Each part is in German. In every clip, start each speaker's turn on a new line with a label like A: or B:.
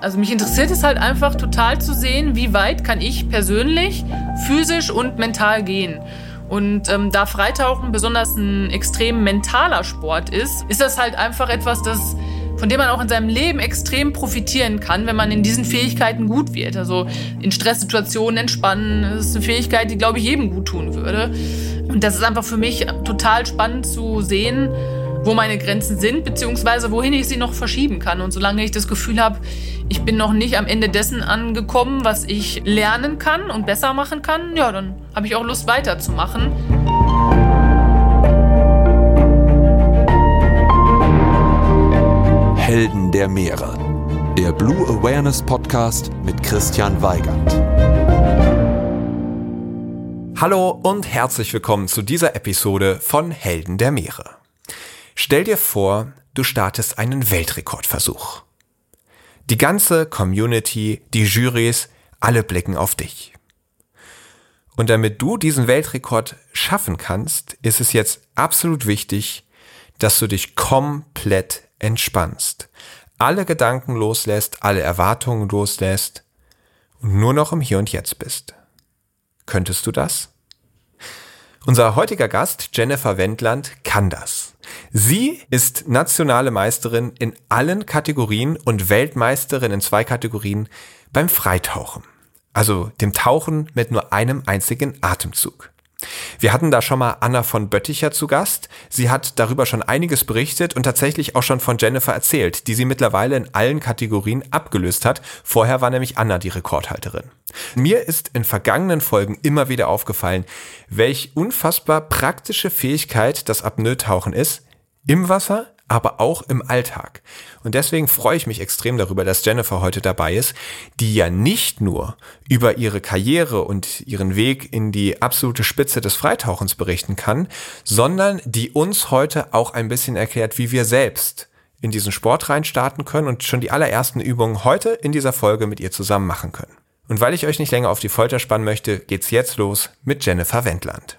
A: Also mich interessiert es halt einfach total zu sehen, wie weit kann ich persönlich, physisch und mental gehen. Und ähm, da Freitauchen besonders ein extrem mentaler Sport ist, ist das halt einfach etwas, das von dem man auch in seinem Leben extrem profitieren kann, wenn man in diesen Fähigkeiten gut wird. Also in Stresssituationen entspannen, das ist eine Fähigkeit, die, glaube ich, jedem gut tun würde. Und das ist einfach für mich total spannend zu sehen, wo meine Grenzen sind, beziehungsweise wohin ich sie noch verschieben kann. Und solange ich das Gefühl habe, ich bin noch nicht am Ende dessen angekommen, was ich lernen kann und besser machen kann, ja, dann habe ich auch Lust weiterzumachen.
B: Helden der Meere. Der Blue Awareness Podcast mit Christian Weigand.
C: Hallo und herzlich willkommen zu dieser Episode von Helden der Meere. Stell dir vor, du startest einen Weltrekordversuch. Die ganze Community, die Jurys, alle blicken auf dich. Und damit du diesen Weltrekord schaffen kannst, ist es jetzt absolut wichtig, dass du dich komplett entspannst, alle Gedanken loslässt, alle Erwartungen loslässt und nur noch im Hier und Jetzt bist. Könntest du das? Unser heutiger Gast, Jennifer Wendland, kann das. Sie ist nationale Meisterin in allen Kategorien und Weltmeisterin in zwei Kategorien beim Freitauchen. Also dem Tauchen mit nur einem einzigen Atemzug. Wir hatten da schon mal Anna von Bötticher zu Gast. Sie hat darüber schon einiges berichtet und tatsächlich auch schon von Jennifer erzählt, die sie mittlerweile in allen Kategorien abgelöst hat. Vorher war nämlich Anna die Rekordhalterin. Mir ist in vergangenen Folgen immer wieder aufgefallen, welch unfassbar praktische Fähigkeit das Apnoe-Tauchen ist. Im Wasser, aber auch im Alltag. Und deswegen freue ich mich extrem darüber, dass Jennifer heute dabei ist, die ja nicht nur über ihre Karriere und ihren Weg in die absolute Spitze des Freitauchens berichten kann, sondern die uns heute auch ein bisschen erklärt, wie wir selbst in diesen Sport reinstarten können und schon die allerersten Übungen heute in dieser Folge mit ihr zusammen machen können. Und weil ich euch nicht länger auf die Folter spannen möchte, geht's jetzt los mit Jennifer Wendland.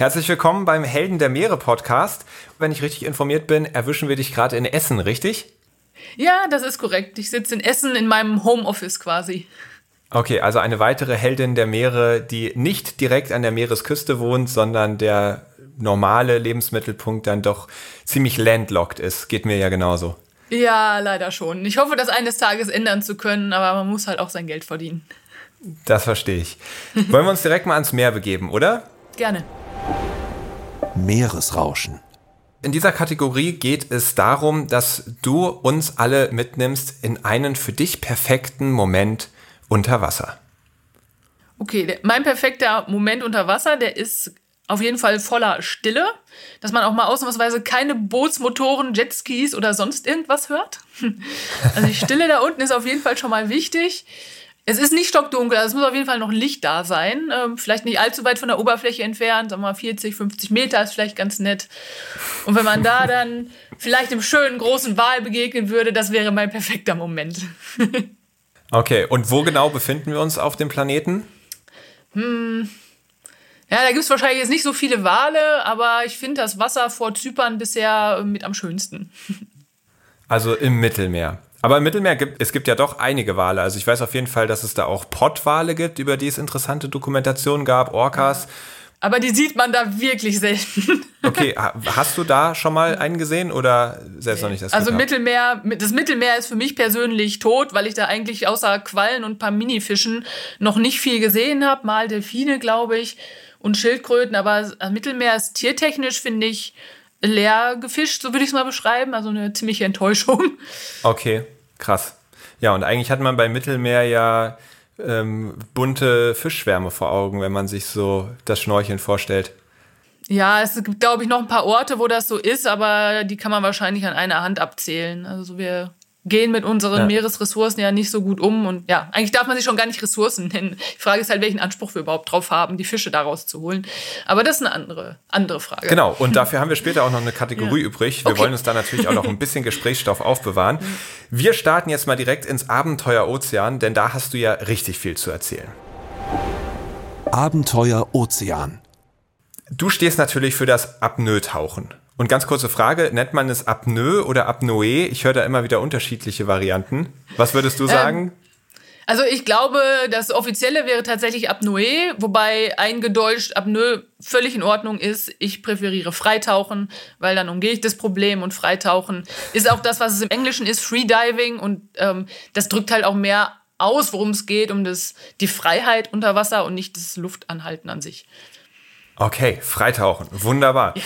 C: Herzlich willkommen beim Helden der Meere Podcast. Wenn ich richtig informiert bin, erwischen wir dich gerade in Essen, richtig?
A: Ja, das ist korrekt. Ich sitze in Essen in meinem Homeoffice quasi.
C: Okay, also eine weitere Heldin der Meere, die nicht direkt an der Meeresküste wohnt, sondern der normale Lebensmittelpunkt dann doch ziemlich landlocked ist. Geht mir ja genauso.
A: Ja, leider schon. Ich hoffe, das eines Tages ändern zu können, aber man muss halt auch sein Geld verdienen.
C: Das verstehe ich. Wollen wir uns direkt mal ans Meer begeben, oder?
A: Gerne.
B: Meeresrauschen.
C: In dieser Kategorie geht es darum, dass du uns alle mitnimmst in einen für dich perfekten Moment unter Wasser.
A: Okay, der, mein perfekter Moment unter Wasser, der ist auf jeden Fall voller Stille, dass man auch mal ausnahmsweise keine Bootsmotoren, Jetskis oder sonst irgendwas hört. Also die Stille da unten ist auf jeden Fall schon mal wichtig. Es ist nicht stockdunkel, also es muss auf jeden Fall noch Licht da sein. Ähm, vielleicht nicht allzu weit von der Oberfläche entfernt, sagen wir mal 40, 50 Meter ist vielleicht ganz nett. Und wenn man da dann vielleicht dem schönen großen Wal begegnen würde, das wäre mein perfekter Moment.
C: okay, und wo genau befinden wir uns auf dem Planeten?
A: Hm. Ja, da gibt es wahrscheinlich jetzt nicht so viele Wale, aber ich finde das Wasser vor Zypern bisher mit am schönsten.
C: Also im Mittelmeer. Aber im Mittelmeer gibt es gibt ja doch einige Wale. Also ich weiß auf jeden Fall, dass es da auch Pottwale gibt, über die es interessante Dokumentationen gab, Orcas.
A: Aber die sieht man da wirklich selten.
C: Okay, hast du da schon mal einen gesehen oder selbst noch nicht
A: das? Also Mittelmeer, das Mittelmeer ist für mich persönlich tot, weil ich da eigentlich außer Quallen und ein paar Minifischen noch nicht viel gesehen habe. Mal Delfine, glaube ich, und Schildkröten. Aber das Mittelmeer ist tiertechnisch, finde ich, leer gefischt, so würde ich es mal beschreiben. Also eine ziemliche Enttäuschung.
C: Okay, krass. Ja, und eigentlich hat man beim Mittelmeer ja ähm, bunte Fischschwärme vor Augen, wenn man sich so das Schnorcheln vorstellt.
A: Ja, es gibt, glaube ich, noch ein paar Orte, wo das so ist, aber die kann man wahrscheinlich an einer Hand abzählen. Also wir gehen mit unseren ja. Meeresressourcen ja nicht so gut um. Und ja, eigentlich darf man sich schon gar nicht Ressourcen nennen. Die Frage ist halt, welchen Anspruch wir überhaupt drauf haben, die Fische daraus zu holen. Aber das ist eine andere, andere Frage.
C: Genau, und dafür haben wir später auch noch eine Kategorie ja. übrig. Wir okay. wollen uns da natürlich auch noch ein bisschen Gesprächsstoff aufbewahren. Wir starten jetzt mal direkt ins Abenteuer Ozean, denn da hast du ja richtig viel zu erzählen.
B: Abenteuer Ozean.
C: Du stehst natürlich für das Apnoe-Tauchen. Und ganz kurze Frage, nennt man es Apnoe oder Apnoe? Ich höre da immer wieder unterschiedliche Varianten. Was würdest du sagen? Ähm,
A: also ich glaube, das offizielle wäre tatsächlich Apnoe, wobei eingedeutscht Apnoe völlig in Ordnung ist. Ich präferiere Freitauchen, weil dann umgehe ich das Problem und Freitauchen ist auch das, was es im Englischen ist, Freediving und ähm, das drückt halt auch mehr aus, worum es geht, um das, die Freiheit unter Wasser und nicht das Luftanhalten an sich.
C: Okay, Freitauchen, wunderbar. Ja.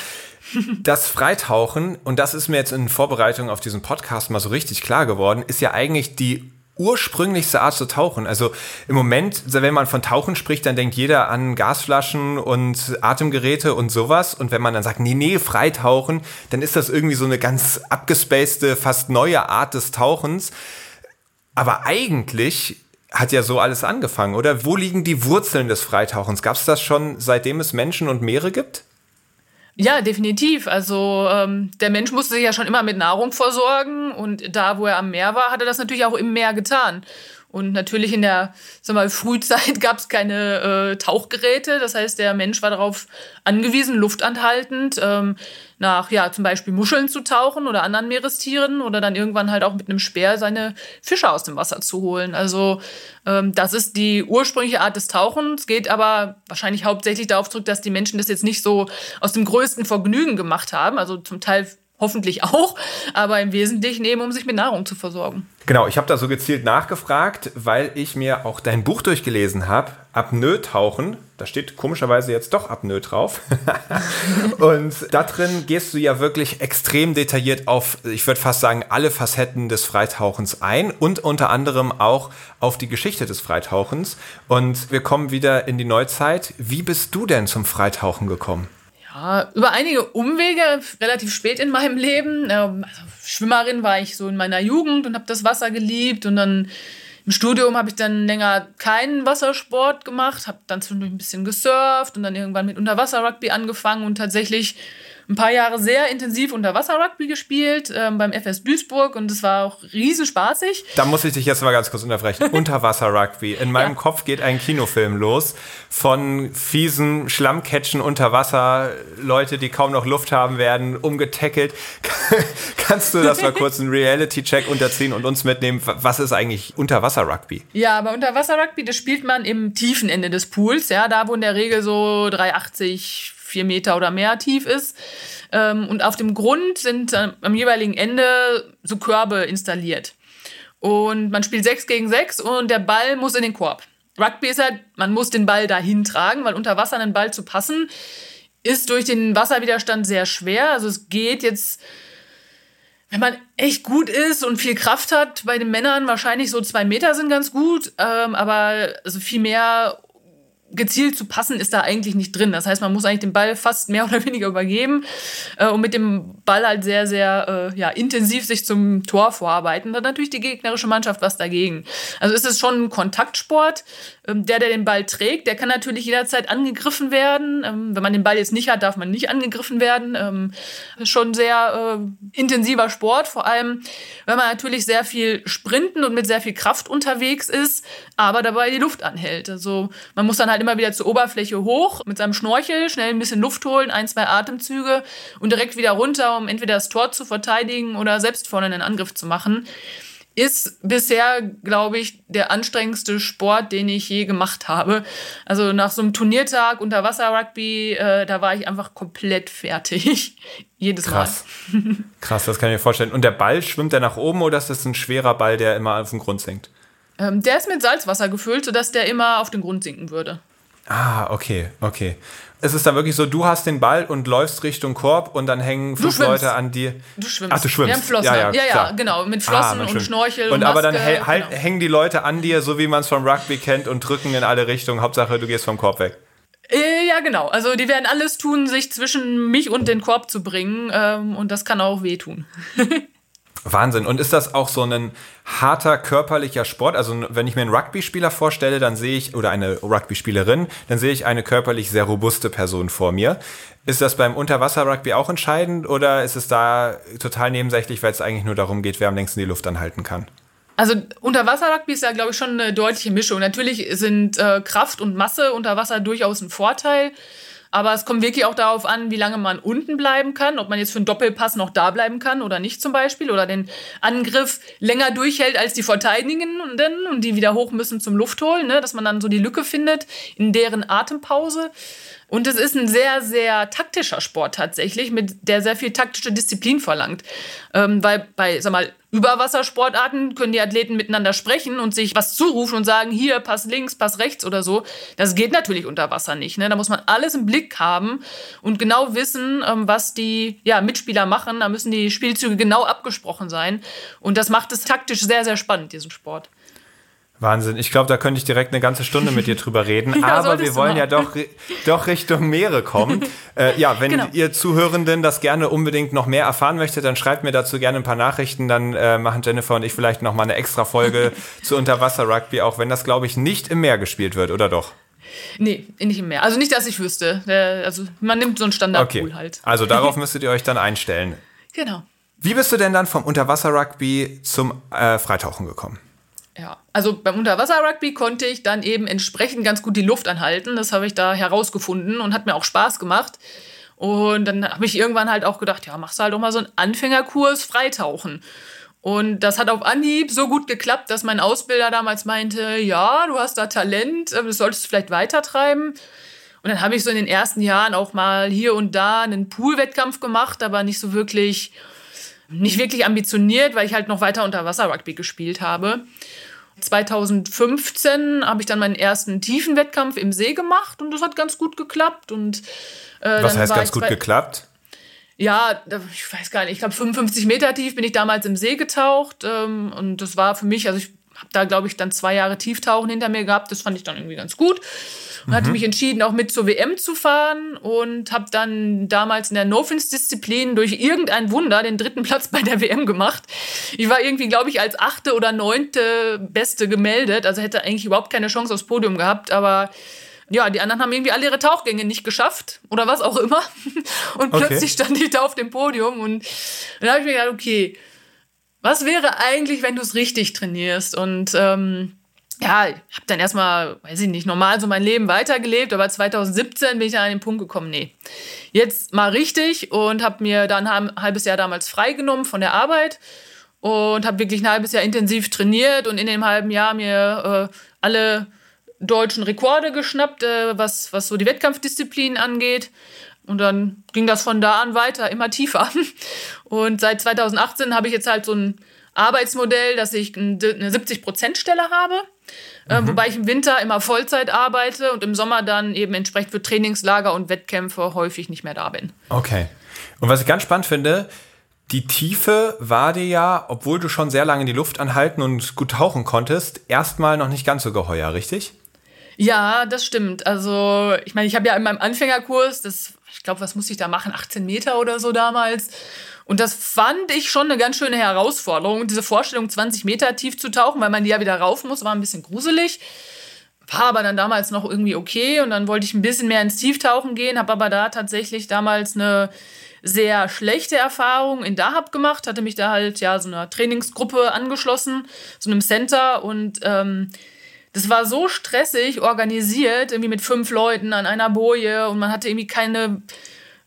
C: Das Freitauchen, und das ist mir jetzt in Vorbereitung auf diesen Podcast mal so richtig klar geworden, ist ja eigentlich die ursprünglichste Art zu tauchen. Also im Moment, wenn man von Tauchen spricht, dann denkt jeder an Gasflaschen und Atemgeräte und sowas. Und wenn man dann sagt, nee, nee, Freitauchen, dann ist das irgendwie so eine ganz abgespacede, fast neue Art des Tauchens. Aber eigentlich hat ja so alles angefangen, oder? Wo liegen die Wurzeln des Freitauchens? Gab es das schon, seitdem es Menschen und Meere gibt?
A: Ja, definitiv. Also ähm, der Mensch musste sich ja schon immer mit Nahrung versorgen und da, wo er am Meer war, hat er das natürlich auch im Meer getan. Und natürlich in der sag mal, Frühzeit gab es keine äh, Tauchgeräte. Das heißt, der Mensch war darauf angewiesen, luftanhaltend ähm, nach ja zum Beispiel Muscheln zu tauchen oder anderen Meerestieren oder dann irgendwann halt auch mit einem Speer seine Fische aus dem Wasser zu holen. Also ähm, das ist die ursprüngliche Art des Tauchens, geht aber wahrscheinlich hauptsächlich darauf zurück, dass die Menschen das jetzt nicht so aus dem größten Vergnügen gemacht haben. Also zum Teil hoffentlich auch, aber im Wesentlichen eben, um sich mit Nahrung zu versorgen.
C: Genau, ich habe da so gezielt nachgefragt, weil ich mir auch dein Buch durchgelesen habe, Apnoe-Tauchen. Da steht komischerweise jetzt doch Apnoe drauf. und da drin gehst du ja wirklich extrem detailliert auf, ich würde fast sagen, alle Facetten des Freitauchens ein und unter anderem auch auf die Geschichte des Freitauchens. Und wir kommen wieder in die Neuzeit. Wie bist du denn zum Freitauchen gekommen?
A: Ja, über einige Umwege, relativ spät in meinem Leben. Ähm, also Schwimmerin war ich so in meiner Jugend und habe das Wasser geliebt. Und dann im Studium habe ich dann länger keinen Wassersport gemacht, habe dann zwischendurch ein bisschen gesurft und dann irgendwann mit Unterwasser-Rugby angefangen und tatsächlich ein paar Jahre sehr intensiv Unterwasser-Rugby gespielt ähm, beim FS Duisburg und es war auch riesenspaßig.
C: Da muss ich dich jetzt mal ganz kurz unterbrechen. Unterwasser-Rugby. In meinem ja. Kopf geht ein Kinofilm los von fiesen Schlammcatchen unter Wasser, Leute, die kaum noch Luft haben, werden umgetackelt. Kannst du das mal kurz einen Reality-Check unterziehen und uns mitnehmen? Was ist eigentlich Unterwasser-Rugby?
A: Ja, aber Unterwasser-Rugby, das spielt man im tiefen Ende des Pools, ja, da wo in der Regel so 380 vier Meter oder mehr tief ist. Ähm, und auf dem Grund sind äh, am jeweiligen Ende so Körbe installiert. Und man spielt sechs gegen sechs und der Ball muss in den Korb. Rugby ist halt, man muss den Ball dahin tragen, weil unter Wasser einen Ball zu passen, ist durch den Wasserwiderstand sehr schwer. Also es geht jetzt, wenn man echt gut ist und viel Kraft hat, bei den Männern wahrscheinlich so zwei Meter sind ganz gut, ähm, aber also viel mehr gezielt zu passen ist da eigentlich nicht drin. Das heißt, man muss eigentlich den Ball fast mehr oder weniger übergeben äh, und mit dem Ball halt sehr, sehr äh, ja, intensiv sich zum Tor vorarbeiten. Da hat natürlich die gegnerische Mannschaft was dagegen. Also ist es schon ein Kontaktsport. Ähm, der, der den Ball trägt, der kann natürlich jederzeit angegriffen werden. Ähm, wenn man den Ball jetzt nicht hat, darf man nicht angegriffen werden. Ähm, ist schon sehr äh, intensiver Sport, vor allem, wenn man natürlich sehr viel sprinten und mit sehr viel Kraft unterwegs ist, aber dabei die Luft anhält. Also man muss dann halt immer wieder zur Oberfläche hoch mit seinem Schnorchel, schnell ein bisschen Luft holen, ein, zwei Atemzüge und direkt wieder runter, um entweder das Tor zu verteidigen oder selbst vorne einen Angriff zu machen ist bisher, glaube ich, der anstrengendste Sport, den ich je gemacht habe. Also nach so einem Turniertag unter Wasser Rugby, äh, da war ich einfach komplett fertig. Jedes
C: Krass.
A: Mal.
C: Krass, das kann ich mir vorstellen. Und der Ball, schwimmt der nach oben oder ist das ein schwerer Ball, der immer auf den Grund sinkt?
A: Ähm, der ist mit Salzwasser gefüllt, sodass der immer auf den Grund sinken würde.
C: Ah, okay, okay ist es dann wirklich so, du hast den Ball und läufst Richtung Korb und dann hängen fünf Leute an dir.
A: Du schwimmst.
C: Ach, du schwimmst.
A: Wir haben Flossen. Ja, ja, ja, ja genau. Mit Flossen ah, und Schnorchel
C: und,
A: und
C: aber dann
A: Maske,
C: halt, genau. hängen die Leute an dir, so wie man es vom Rugby kennt und drücken in alle Richtungen. Hauptsache, du gehst vom Korb weg.
A: Äh, ja, genau. Also die werden alles tun, sich zwischen mich und den Korb zu bringen. Ähm, und das kann auch wehtun.
C: Wahnsinn. Und ist das auch so ein harter körperlicher Sport? Also wenn ich mir einen Rugby-Spieler vorstelle, dann sehe ich, oder eine Rugby-Spielerin, dann sehe ich eine körperlich sehr robuste Person vor mir. Ist das beim Unterwasser-Rugby auch entscheidend oder ist es da total nebensächlich, weil es eigentlich nur darum geht, wer am längsten die Luft anhalten kann?
A: Also Unterwasser-Rugby ist ja, glaube ich, schon eine deutliche Mischung. Natürlich sind äh, Kraft und Masse unter Wasser durchaus ein Vorteil. Aber es kommt wirklich auch darauf an, wie lange man unten bleiben kann, ob man jetzt für einen Doppelpass noch da bleiben kann oder nicht zum Beispiel oder den Angriff länger durchhält als die Verteidigenden und die wieder hoch müssen zum Luftholen, ne? dass man dann so die Lücke findet in deren Atempause. Und es ist ein sehr, sehr taktischer Sport tatsächlich, mit der sehr viel taktische Disziplin verlangt. Ähm, weil bei, sag mal, Überwassersportarten können die Athleten miteinander sprechen und sich was zurufen und sagen, hier, pass links, pass rechts oder so. Das geht natürlich unter Wasser nicht. Ne? Da muss man alles im Blick haben und genau wissen, ähm, was die ja, Mitspieler machen. Da müssen die Spielzüge genau abgesprochen sein. Und das macht es taktisch sehr, sehr spannend, diesen Sport.
C: Wahnsinn. Ich glaube, da könnte ich direkt eine ganze Stunde mit dir drüber reden. ja, aber wir wollen ja doch, doch Richtung Meere kommen. äh, ja, wenn genau. ihr Zuhörenden das gerne unbedingt noch mehr erfahren möchtet, dann schreibt mir dazu gerne ein paar Nachrichten. Dann äh, machen Jennifer und ich vielleicht noch mal eine extra Folge zu Unterwasser-Rugby, auch wenn das, glaube ich, nicht im Meer gespielt wird, oder doch?
A: Nee, nicht im Meer. Also nicht, dass ich wüsste. Also man nimmt so einen Standardpool okay. halt.
C: Also darauf müsstet ihr euch dann einstellen.
A: Genau.
C: Wie bist du denn dann vom Unterwasser-Rugby zum äh, Freitauchen gekommen?
A: Ja, also beim Unterwasser-Rugby konnte ich dann eben entsprechend ganz gut die Luft anhalten. Das habe ich da herausgefunden und hat mir auch Spaß gemacht. Und dann habe ich irgendwann halt auch gedacht, ja, machst du halt doch mal so einen Anfängerkurs Freitauchen. Und das hat auf Anhieb so gut geklappt, dass mein Ausbilder damals meinte, ja, du hast da Talent, äh, das solltest du vielleicht weitertreiben. Und dann habe ich so in den ersten Jahren auch mal hier und da einen Poolwettkampf gemacht, aber nicht so wirklich, nicht wirklich ambitioniert, weil ich halt noch weiter Unterwasser-Rugby gespielt habe. 2015 habe ich dann meinen ersten tiefen Wettkampf im See gemacht und das hat ganz gut geklappt. Und,
C: äh, Was heißt ganz gut geklappt?
A: Ja, ich weiß gar nicht, ich glaube 55 Meter tief bin ich damals im See getaucht ähm, und das war für mich, also ich habe da glaube ich dann zwei Jahre Tieftauchen hinter mir gehabt, das fand ich dann irgendwie ganz gut und mhm. hatte mich entschieden, auch mit zur WM zu fahren und habe dann damals in der No-Fins-Disziplin durch irgendein Wunder den dritten Platz bei der WM gemacht. Ich war irgendwie, glaube ich, als achte oder neunte Beste gemeldet, also hätte eigentlich überhaupt keine Chance aufs Podium gehabt, aber ja, die anderen haben irgendwie alle ihre Tauchgänge nicht geschafft oder was auch immer. Und okay. plötzlich stand ich da auf dem Podium und dann habe ich mir gedacht, okay, was wäre eigentlich, wenn du es richtig trainierst? Und ähm, ja, ich habe dann erstmal, weiß ich nicht, normal so mein Leben weitergelebt, aber 2017 bin ich dann an den Punkt gekommen, nee, jetzt mal richtig und habe mir dann ein halbes Jahr damals freigenommen von der Arbeit und habe wirklich ein halbes Jahr intensiv trainiert und in dem halben Jahr mir äh, alle deutschen Rekorde geschnappt, äh, was, was so die Wettkampfdisziplin angeht. Und dann ging das von da an weiter, immer tiefer. Und seit 2018 habe ich jetzt halt so ein Arbeitsmodell, dass ich eine 70%-Stelle habe, äh, mhm. wobei ich im Winter immer Vollzeit arbeite und im Sommer dann eben entsprechend für Trainingslager und Wettkämpfe häufig nicht mehr da bin.
C: Okay. Und was ich ganz spannend finde, die Tiefe war dir ja, obwohl du schon sehr lange in die Luft anhalten und gut tauchen konntest, erstmal noch nicht ganz so geheuer, richtig?
A: Ja, das stimmt. Also, ich meine, ich habe ja in meinem Anfängerkurs, das, ich glaube, was musste ich da machen? 18 Meter oder so damals. Und das fand ich schon eine ganz schöne Herausforderung. Diese Vorstellung, 20 Meter tief zu tauchen, weil man ja wieder rauf muss, war ein bisschen gruselig. War aber dann damals noch irgendwie okay. Und dann wollte ich ein bisschen mehr ins Tieftauchen gehen, habe aber da tatsächlich damals eine sehr schlechte Erfahrung in Dahab gemacht, hatte mich da halt ja so einer Trainingsgruppe angeschlossen, so einem Center und ähm, das war so stressig organisiert, irgendwie mit fünf Leuten an einer Boje und man hatte irgendwie keine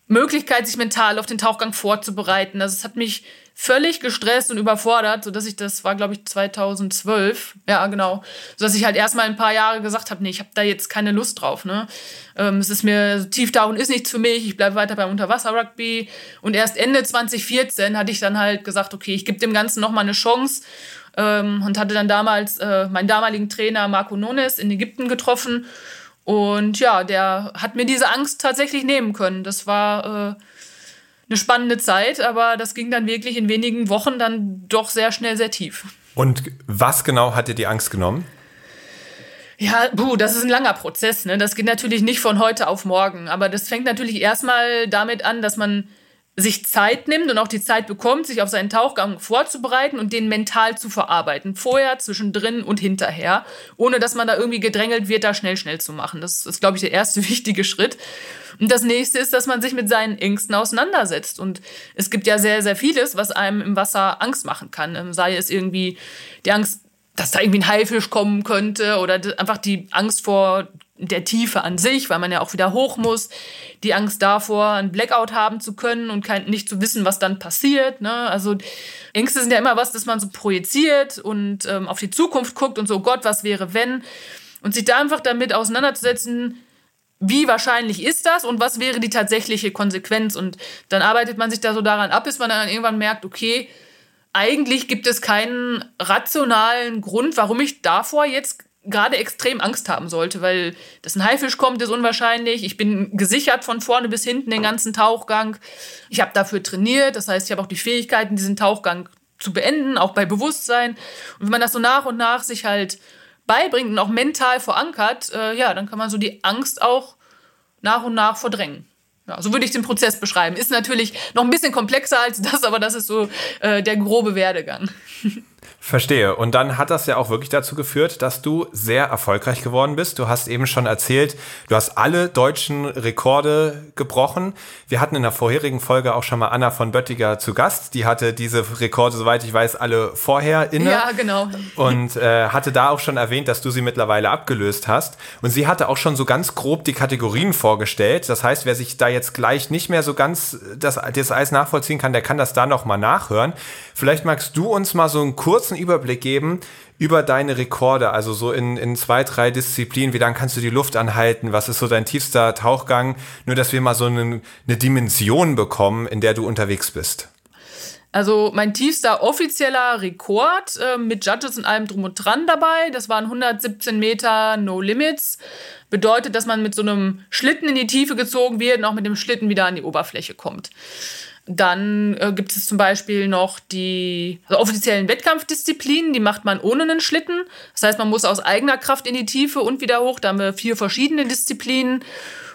A: Möglichkeit, sich mental auf den Tauchgang vorzubereiten. Also es hat mich völlig gestresst und überfordert, so dass ich das war, glaube ich, 2012, ja genau, so dass ich halt erstmal ein paar Jahre gesagt habe, nee, ich habe da jetzt keine Lust drauf. Ne, ähm, es ist mir Tieftauchen ist nichts für mich. Ich bleibe weiter beim Unterwasser-Rugby und erst Ende 2014 hatte ich dann halt gesagt, okay, ich gebe dem Ganzen noch mal eine Chance ähm, und hatte dann damals äh, meinen damaligen Trainer Marco Nones in Ägypten getroffen. Und ja, der hat mir diese Angst tatsächlich nehmen können. Das war äh, eine spannende Zeit, aber das ging dann wirklich in wenigen Wochen dann doch sehr schnell sehr tief.
C: Und was genau hat dir die Angst genommen?
A: Ja, buh, das ist ein langer Prozess. Ne? Das geht natürlich nicht von heute auf morgen. Aber das fängt natürlich erstmal damit an, dass man sich Zeit nimmt und auch die Zeit bekommt, sich auf seinen Tauchgang vorzubereiten und den mental zu verarbeiten. Vorher, zwischendrin und hinterher. Ohne dass man da irgendwie gedrängelt wird, da schnell, schnell zu machen. Das ist, glaube ich, der erste wichtige Schritt. Und das nächste ist, dass man sich mit seinen Ängsten auseinandersetzt. Und es gibt ja sehr, sehr vieles, was einem im Wasser Angst machen kann. Ähm, sei es irgendwie die Angst, dass da irgendwie ein Haifisch kommen könnte oder einfach die Angst vor der Tiefe an sich, weil man ja auch wieder hoch muss, die Angst davor, ein Blackout haben zu können und kein, nicht zu wissen, was dann passiert. Ne? Also Ängste sind ja immer was, das man so projiziert und ähm, auf die Zukunft guckt und so, Gott, was wäre, wenn? Und sich da einfach damit auseinanderzusetzen, wie wahrscheinlich ist das und was wäre die tatsächliche Konsequenz? Und dann arbeitet man sich da so daran ab, bis man dann irgendwann merkt, okay, eigentlich gibt es keinen rationalen Grund, warum ich davor jetzt gerade extrem Angst haben sollte, weil dass ein Haifisch kommt, ist unwahrscheinlich. Ich bin gesichert von vorne bis hinten den ganzen Tauchgang. Ich habe dafür trainiert, das heißt, ich habe auch die Fähigkeiten, diesen Tauchgang zu beenden, auch bei Bewusstsein. Und wenn man das so nach und nach sich halt beibringt und auch mental verankert, äh, ja, dann kann man so die Angst auch nach und nach verdrängen. Ja, so würde ich den Prozess beschreiben. Ist natürlich noch ein bisschen komplexer als das, aber das ist so äh, der grobe Werdegang.
C: Verstehe. Und dann hat das ja auch wirklich dazu geführt, dass du sehr erfolgreich geworden bist. Du hast eben schon erzählt, du hast alle deutschen Rekorde gebrochen. Wir hatten in der vorherigen Folge auch schon mal Anna von Böttiger zu Gast. Die hatte diese Rekorde, soweit ich weiß, alle vorher inne.
A: Ja, genau.
C: Und äh, hatte da auch schon erwähnt, dass du sie mittlerweile abgelöst hast. Und sie hatte auch schon so ganz grob die Kategorien vorgestellt. Das heißt, wer sich da jetzt gleich nicht mehr so ganz das, das Eis nachvollziehen kann, der kann das da nochmal nachhören. Vielleicht magst du uns mal so einen kurzen Überblick geben über deine Rekorde, also so in, in zwei, drei Disziplinen, wie lange kannst du die Luft anhalten, was ist so dein tiefster Tauchgang, nur dass wir mal so eine, eine Dimension bekommen, in der du unterwegs bist.
A: Also mein tiefster offizieller Rekord äh, mit Judges und allem drum und dran dabei, das waren 117 Meter No Limits. Bedeutet, dass man mit so einem Schlitten in die Tiefe gezogen wird und auch mit dem Schlitten wieder an die Oberfläche kommt. Dann äh, gibt es zum Beispiel noch die also offiziellen Wettkampfdisziplinen, die macht man ohne einen Schlitten. Das heißt, man muss aus eigener Kraft in die Tiefe und wieder hoch. Da haben wir vier verschiedene Disziplinen.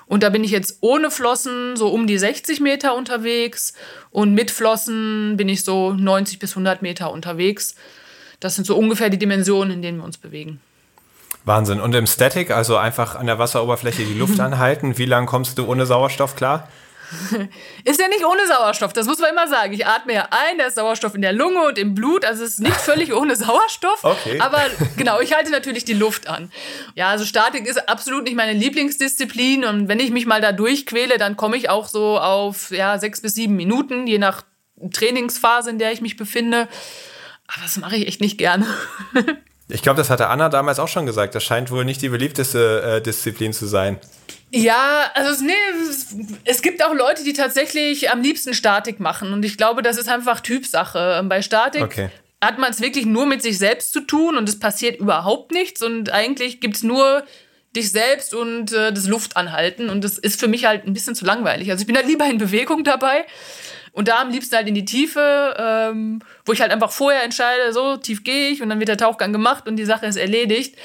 A: Und da bin ich jetzt ohne Flossen so um die 60 Meter unterwegs. Und mit Flossen bin ich so 90 bis 100 Meter unterwegs. Das sind so ungefähr die Dimensionen, in denen wir uns bewegen.
C: Wahnsinn. Und im Static, also einfach an der Wasseroberfläche die Luft anhalten, wie lange kommst du ohne Sauerstoff klar?
A: Ist ja nicht ohne Sauerstoff, das muss man immer sagen. Ich atme ja ein, da ist Sauerstoff in der Lunge und im Blut, also es ist nicht völlig ohne Sauerstoff.
C: Okay.
A: Aber genau, ich halte natürlich die Luft an. Ja, also Statik ist absolut nicht meine Lieblingsdisziplin und wenn ich mich mal da durchquäle, dann komme ich auch so auf ja, sechs bis sieben Minuten, je nach Trainingsphase, in der ich mich befinde. Aber das mache ich echt nicht gerne.
C: Ich glaube, das hatte Anna damals auch schon gesagt. Das scheint wohl nicht die beliebteste äh, Disziplin zu sein.
A: Ja, also nee, es gibt auch Leute, die tatsächlich am liebsten Statik machen. Und ich glaube, das ist einfach Typsache. Bei Statik okay. hat man es wirklich nur mit sich selbst zu tun und es passiert überhaupt nichts. Und eigentlich gibt es nur dich selbst und äh, das Luftanhalten. Und das ist für mich halt ein bisschen zu langweilig. Also ich bin halt lieber in Bewegung dabei. Und da am liebsten halt in die Tiefe, ähm, wo ich halt einfach vorher entscheide, so tief gehe ich und dann wird der Tauchgang gemacht und die Sache ist erledigt.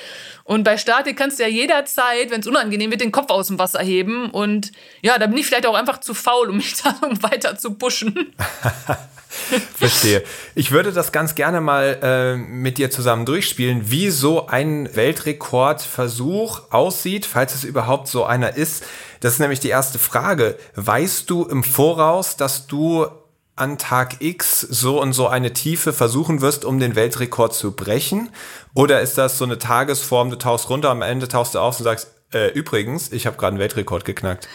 A: Und bei Statik kannst du ja jederzeit, wenn es unangenehm wird, den Kopf aus dem Wasser heben. Und ja, da bin ich vielleicht auch einfach zu faul, um mich da weiter zu pushen.
C: Verstehe. Ich würde das ganz gerne mal äh, mit dir zusammen durchspielen, wie so ein Weltrekordversuch aussieht, falls es überhaupt so einer ist. Das ist nämlich die erste Frage. Weißt du im Voraus, dass du an Tag X so und so eine Tiefe versuchen wirst, um den Weltrekord zu brechen? Oder ist das so eine Tagesform, du tauchst runter, am Ende tauchst du auf und sagst, äh, übrigens, ich habe gerade einen Weltrekord geknackt?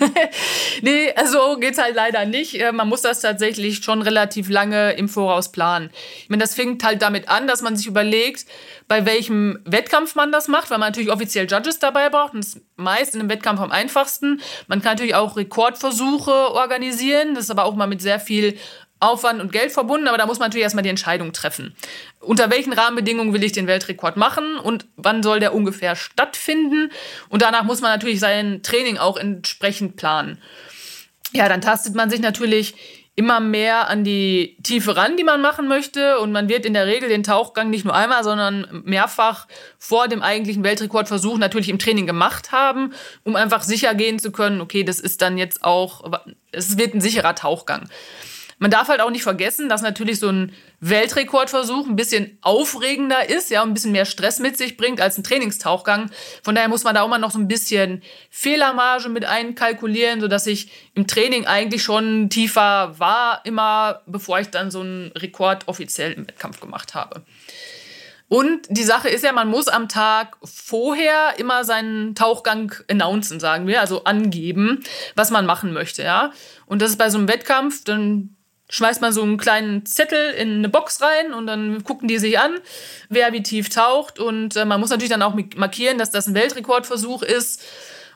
A: nee, also geht's halt leider nicht. Äh, man muss das tatsächlich schon relativ lange im Voraus planen. Ich meine, das fängt halt damit an, dass man sich überlegt, bei welchem Wettkampf man das macht, weil man natürlich offiziell Judges dabei braucht. Und das ist meist in einem Wettkampf am einfachsten. Man kann natürlich auch Rekordversuche organisieren. Das ist aber auch mal mit sehr viel Aufwand und Geld verbunden, aber da muss man natürlich erstmal die Entscheidung treffen. Unter welchen Rahmenbedingungen will ich den Weltrekord machen und wann soll der ungefähr stattfinden? Und danach muss man natürlich sein Training auch entsprechend planen. Ja, dann tastet man sich natürlich immer mehr an die Tiefe ran, die man machen möchte. Und man wird in der Regel den Tauchgang nicht nur einmal, sondern mehrfach vor dem eigentlichen Weltrekordversuch natürlich im Training gemacht haben, um einfach sicher gehen zu können, okay, das ist dann jetzt auch, es wird ein sicherer Tauchgang. Man darf halt auch nicht vergessen, dass natürlich so ein Weltrekordversuch ein bisschen aufregender ist, ja, und ein bisschen mehr Stress mit sich bringt als ein Trainingstauchgang. Von daher muss man da auch mal noch so ein bisschen Fehlermarge mit einkalkulieren, sodass ich im Training eigentlich schon tiefer war, immer bevor ich dann so einen Rekord offiziell im Wettkampf gemacht habe. Und die Sache ist ja, man muss am Tag vorher immer seinen Tauchgang announcen, sagen wir, also angeben, was man machen möchte, ja. Und das ist bei so einem Wettkampf, dann schmeißt man so einen kleinen Zettel in eine Box rein und dann gucken die sich an, wer wie tief taucht. Und äh, man muss natürlich dann auch markieren, dass das ein Weltrekordversuch ist.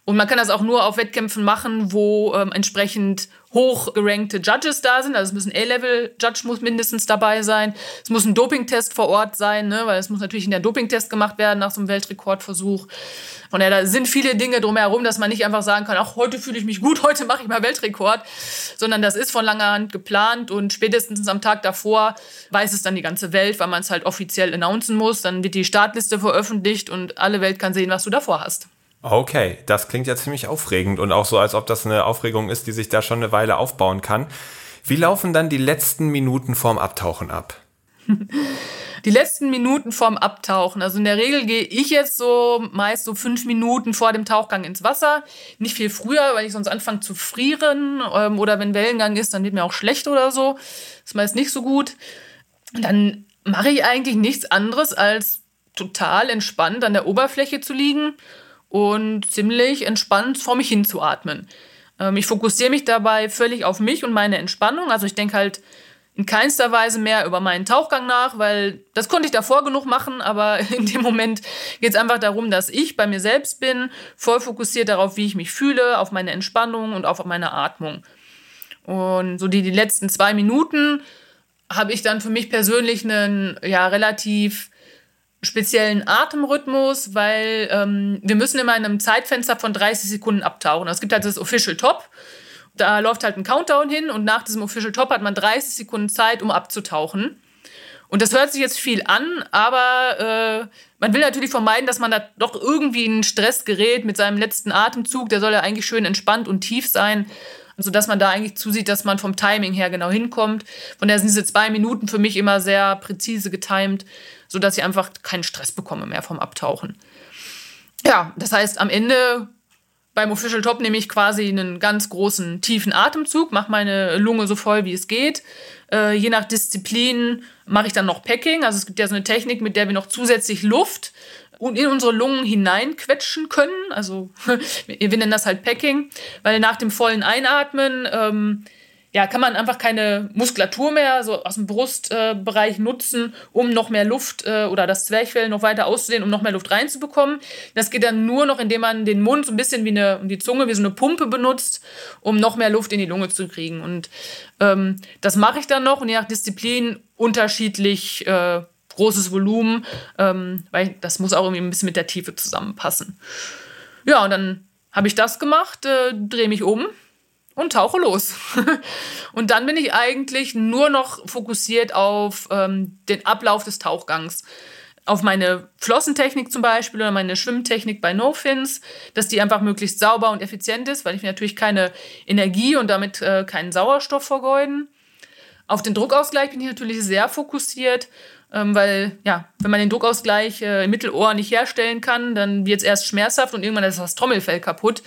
A: Und man kann das auch nur auf Wettkämpfen machen, wo ähm, entsprechend hoch gerankte Judges da sind. Also es muss ein A-Level-Judge muss mindestens dabei sein. Es muss ein Dopingtest vor Ort sein, ne? weil es muss natürlich in der Dopingtest gemacht werden nach so einem Weltrekordversuch. Von daher, da sind viele Dinge drumherum, dass man nicht einfach sagen kann, ach, heute fühle ich mich gut, heute mache ich mal Weltrekord, sondern das ist von langer Hand geplant und spätestens am Tag davor weiß es dann die ganze Welt, weil man es halt offiziell announcen muss. Dann wird die Startliste veröffentlicht und alle Welt kann sehen, was du davor hast.
C: Okay, das klingt ja ziemlich aufregend und auch so, als ob das eine Aufregung ist, die sich da schon eine Weile aufbauen kann. Wie laufen dann die letzten Minuten vorm Abtauchen ab?
A: Die letzten Minuten vorm Abtauchen. Also in der Regel gehe ich jetzt so meist so fünf Minuten vor dem Tauchgang ins Wasser. Nicht viel früher, weil ich sonst anfange zu frieren. Ähm, oder wenn Wellengang ist, dann wird mir auch schlecht oder so. Ist meist nicht so gut. Dann mache ich eigentlich nichts anderes, als total entspannt an der Oberfläche zu liegen und ziemlich entspannt vor mich hin zu atmen. Ähm, ich fokussiere mich dabei völlig auf mich und meine Entspannung. Also ich denke halt in keinster Weise mehr über meinen Tauchgang nach, weil das konnte ich davor genug machen, aber in dem Moment geht es einfach darum, dass ich bei mir selbst bin, voll fokussiert darauf, wie ich mich fühle, auf meine Entspannung und auf meine Atmung. Und so die, die letzten zwei Minuten habe ich dann für mich persönlich einen ja relativ speziellen Atemrhythmus, weil ähm, wir müssen immer in einem Zeitfenster von 30 Sekunden abtauchen. Es gibt halt das Official Top. Da läuft halt ein Countdown hin und nach diesem Official Top hat man 30 Sekunden Zeit, um abzutauchen. Und das hört sich jetzt viel an, aber äh, man will natürlich vermeiden, dass man da doch irgendwie in Stress gerät mit seinem letzten Atemzug. Der soll ja eigentlich schön entspannt und tief sein, sodass man da eigentlich zusieht, dass man vom Timing her genau hinkommt. Von daher sind diese zwei Minuten für mich immer sehr präzise getimt sodass ich einfach keinen Stress bekomme mehr vom Abtauchen. Ja, das heißt, am Ende beim Official Top nehme ich quasi einen ganz großen, tiefen Atemzug, mache meine Lunge so voll, wie es geht. Äh, je nach Disziplin mache ich dann noch Packing. Also es gibt ja so eine Technik, mit der wir noch zusätzlich Luft in unsere Lungen hineinquetschen können. Also wir nennen das halt Packing, weil nach dem vollen Einatmen ähm, ja, kann man einfach keine Muskulatur mehr so aus dem Brustbereich äh, nutzen, um noch mehr Luft äh, oder das Zwerchfell noch weiter auszudehnen, um noch mehr Luft reinzubekommen. Das geht dann nur noch, indem man den Mund so ein bisschen wie eine, die Zunge wie so eine Pumpe benutzt, um noch mehr Luft in die Lunge zu kriegen. Und ähm, das mache ich dann noch und je nach Disziplin unterschiedlich äh, großes Volumen, ähm, weil das muss auch irgendwie ein bisschen mit der Tiefe zusammenpassen. Ja, und dann habe ich das gemacht, äh, drehe mich um und tauche los. und dann bin ich eigentlich nur noch fokussiert auf ähm, den Ablauf des Tauchgangs. Auf meine Flossentechnik zum Beispiel oder meine Schwimmtechnik bei No-Fins, dass die einfach möglichst sauber und effizient ist, weil ich natürlich keine Energie und damit äh, keinen Sauerstoff vergeuden. Auf den Druckausgleich bin ich natürlich sehr fokussiert, ähm, weil, ja, wenn man den Druckausgleich äh, im Mittelohr nicht herstellen kann, dann wird es erst schmerzhaft und irgendwann ist das Trommelfell kaputt.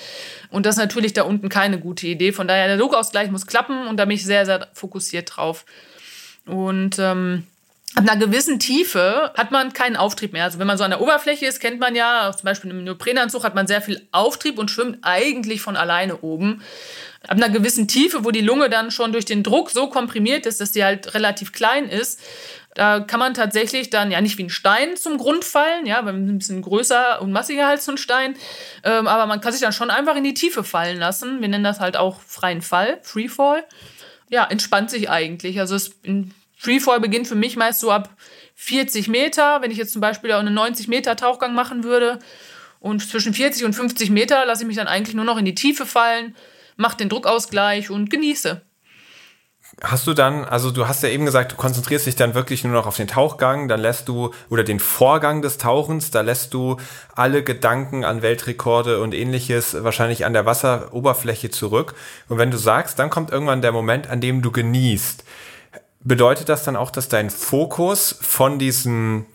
A: Und das ist natürlich da unten keine gute Idee. Von daher, der Druckausgleich muss klappen und da bin ich sehr, sehr fokussiert drauf. Und ähm, Ab einer gewissen Tiefe hat man keinen Auftrieb mehr. Also wenn man so an der Oberfläche ist, kennt man ja, zum Beispiel im Neoprenanzug hat man sehr viel Auftrieb und schwimmt eigentlich von alleine oben. Ab einer gewissen Tiefe, wo die Lunge dann schon durch den Druck so komprimiert ist, dass die halt relativ klein ist, da kann man tatsächlich dann ja nicht wie ein Stein zum Grund fallen, ja, weil ein bisschen größer und massiger als so ein Stein. Ähm, aber man kann sich dann schon einfach in die Tiefe fallen lassen. Wir nennen das halt auch freien Fall, Freefall. Ja, entspannt sich eigentlich. Also es, Freefall beginnt für mich meist so ab 40 Meter. Wenn ich jetzt zum Beispiel einen 90 Meter Tauchgang machen würde und zwischen 40 und 50 Meter lasse ich mich dann eigentlich nur noch in die Tiefe fallen, mache den Druckausgleich und genieße.
C: Hast du dann, also du hast ja eben gesagt, du konzentrierst dich dann wirklich nur noch auf den Tauchgang, dann lässt du, oder den Vorgang des Tauchens, da lässt du alle Gedanken an Weltrekorde und ähnliches wahrscheinlich an der Wasseroberfläche zurück. Und wenn du sagst, dann kommt irgendwann der Moment, an dem du genießt. Bedeutet das dann auch, dass dein Fokus von diesem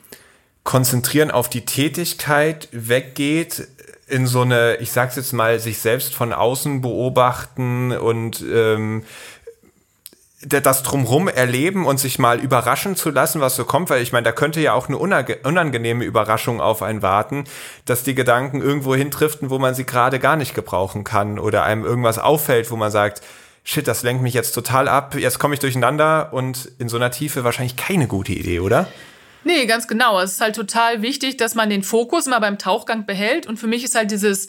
C: Konzentrieren auf die Tätigkeit weggeht in so eine, ich sag's jetzt mal, sich selbst von außen beobachten und ähm, das drumrum erleben und sich mal überraschen zu lassen, was so kommt, weil ich meine, da könnte ja auch eine unangenehme Überraschung auf einen warten, dass die Gedanken irgendwo hintriften, wo man sie gerade gar nicht gebrauchen kann oder einem irgendwas auffällt, wo man sagt, shit, das lenkt mich jetzt total ab, jetzt komme ich durcheinander und in so einer Tiefe wahrscheinlich keine gute Idee, oder?
A: Nee, ganz genau. Es ist halt total wichtig, dass man den Fokus immer beim Tauchgang behält und für mich ist halt dieses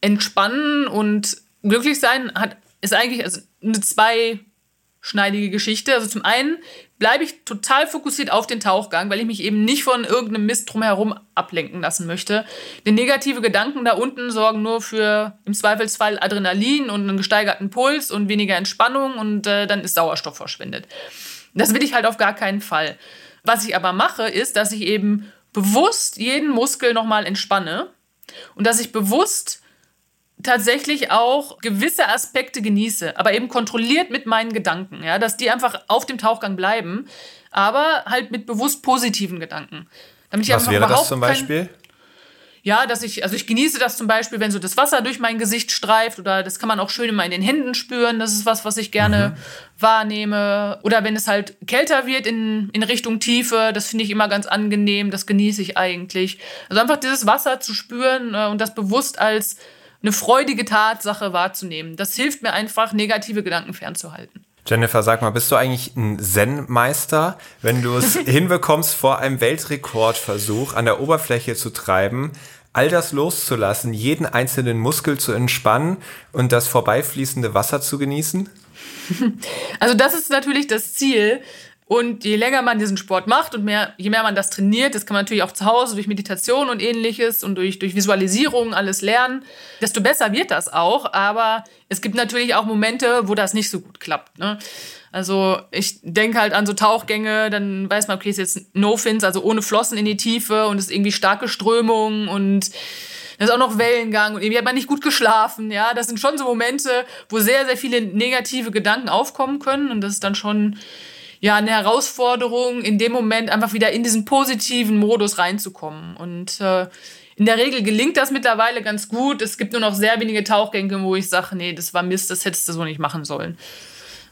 A: Entspannen und glücklich sein hat ist eigentlich also eine zwei schneidige Geschichte. Also zum einen bleibe ich total fokussiert auf den Tauchgang, weil ich mich eben nicht von irgendeinem Mist drumherum ablenken lassen möchte. Denn negative Gedanken da unten sorgen nur für im Zweifelsfall Adrenalin und einen gesteigerten Puls und weniger Entspannung und äh, dann ist Sauerstoff verschwendet. Das will ich halt auf gar keinen Fall. Was ich aber mache, ist, dass ich eben bewusst jeden Muskel nochmal entspanne und dass ich bewusst tatsächlich auch gewisse Aspekte genieße, aber eben kontrolliert mit meinen Gedanken, ja, dass die einfach auf dem Tauchgang bleiben, aber halt mit bewusst positiven Gedanken.
C: Damit ich Was wäre das zum Beispiel?
A: ja, dass ich, also ich genieße das zum Beispiel, wenn so das Wasser durch mein Gesicht streift oder das kann man auch schön immer in den Händen spüren. Das ist was, was ich gerne mhm. wahrnehme. Oder wenn es halt kälter wird in, in Richtung Tiefe, das finde ich immer ganz angenehm. Das genieße ich eigentlich. Also einfach dieses Wasser zu spüren äh, und das bewusst als eine freudige Tatsache wahrzunehmen. Das hilft mir einfach, negative Gedanken fernzuhalten.
C: Jennifer, sag mal, bist du eigentlich ein Zen-Meister, wenn du es hinbekommst, vor einem Weltrekordversuch an der Oberfläche zu treiben, all das loszulassen, jeden einzelnen Muskel zu entspannen und das vorbeifließende Wasser zu genießen?
A: Also das ist natürlich das Ziel. Und je länger man diesen Sport macht und mehr, je mehr man das trainiert, das kann man natürlich auch zu Hause durch Meditation und ähnliches und durch, durch Visualisierung alles lernen, desto besser wird das auch. Aber es gibt natürlich auch Momente, wo das nicht so gut klappt. Ne? Also ich denke halt an so Tauchgänge, dann weiß man, okay, ist jetzt No-Fins, also ohne Flossen in die Tiefe und es ist irgendwie starke Strömung und da ist auch noch Wellengang und irgendwie hat man nicht gut geschlafen. Ja, das sind schon so Momente, wo sehr, sehr viele negative Gedanken aufkommen können und das ist dann schon ja eine Herausforderung, in dem Moment einfach wieder in diesen positiven Modus reinzukommen. Und äh, in der Regel gelingt das mittlerweile ganz gut. Es gibt nur noch sehr wenige Tauchgänge, wo ich sage, nee, das war Mist, das hättest du so nicht machen sollen.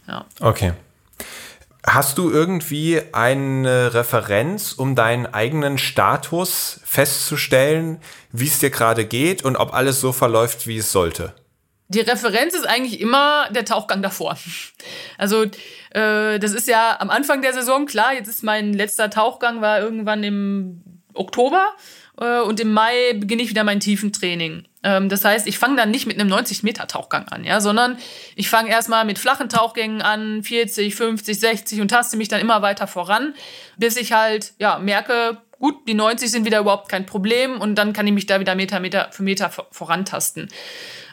C: Ja. Okay. Hast du irgendwie eine Referenz, um deinen eigenen Status festzustellen, wie es dir gerade geht und ob alles so verläuft, wie es sollte?
A: Die Referenz ist eigentlich immer der Tauchgang davor. Also äh, das ist ja am Anfang der Saison, klar, jetzt ist mein letzter Tauchgang, war irgendwann im Oktober äh, und im Mai beginne ich wieder mein Tiefentraining. Ähm, das heißt, ich fange dann nicht mit einem 90-Meter-Tauchgang an, ja, sondern ich fange erstmal mit flachen Tauchgängen an, 40, 50, 60 und taste mich dann immer weiter voran, bis ich halt, ja, merke, gut, die 90 sind wieder überhaupt kein Problem und dann kann ich mich da wieder Meter, Meter für Meter vorantasten.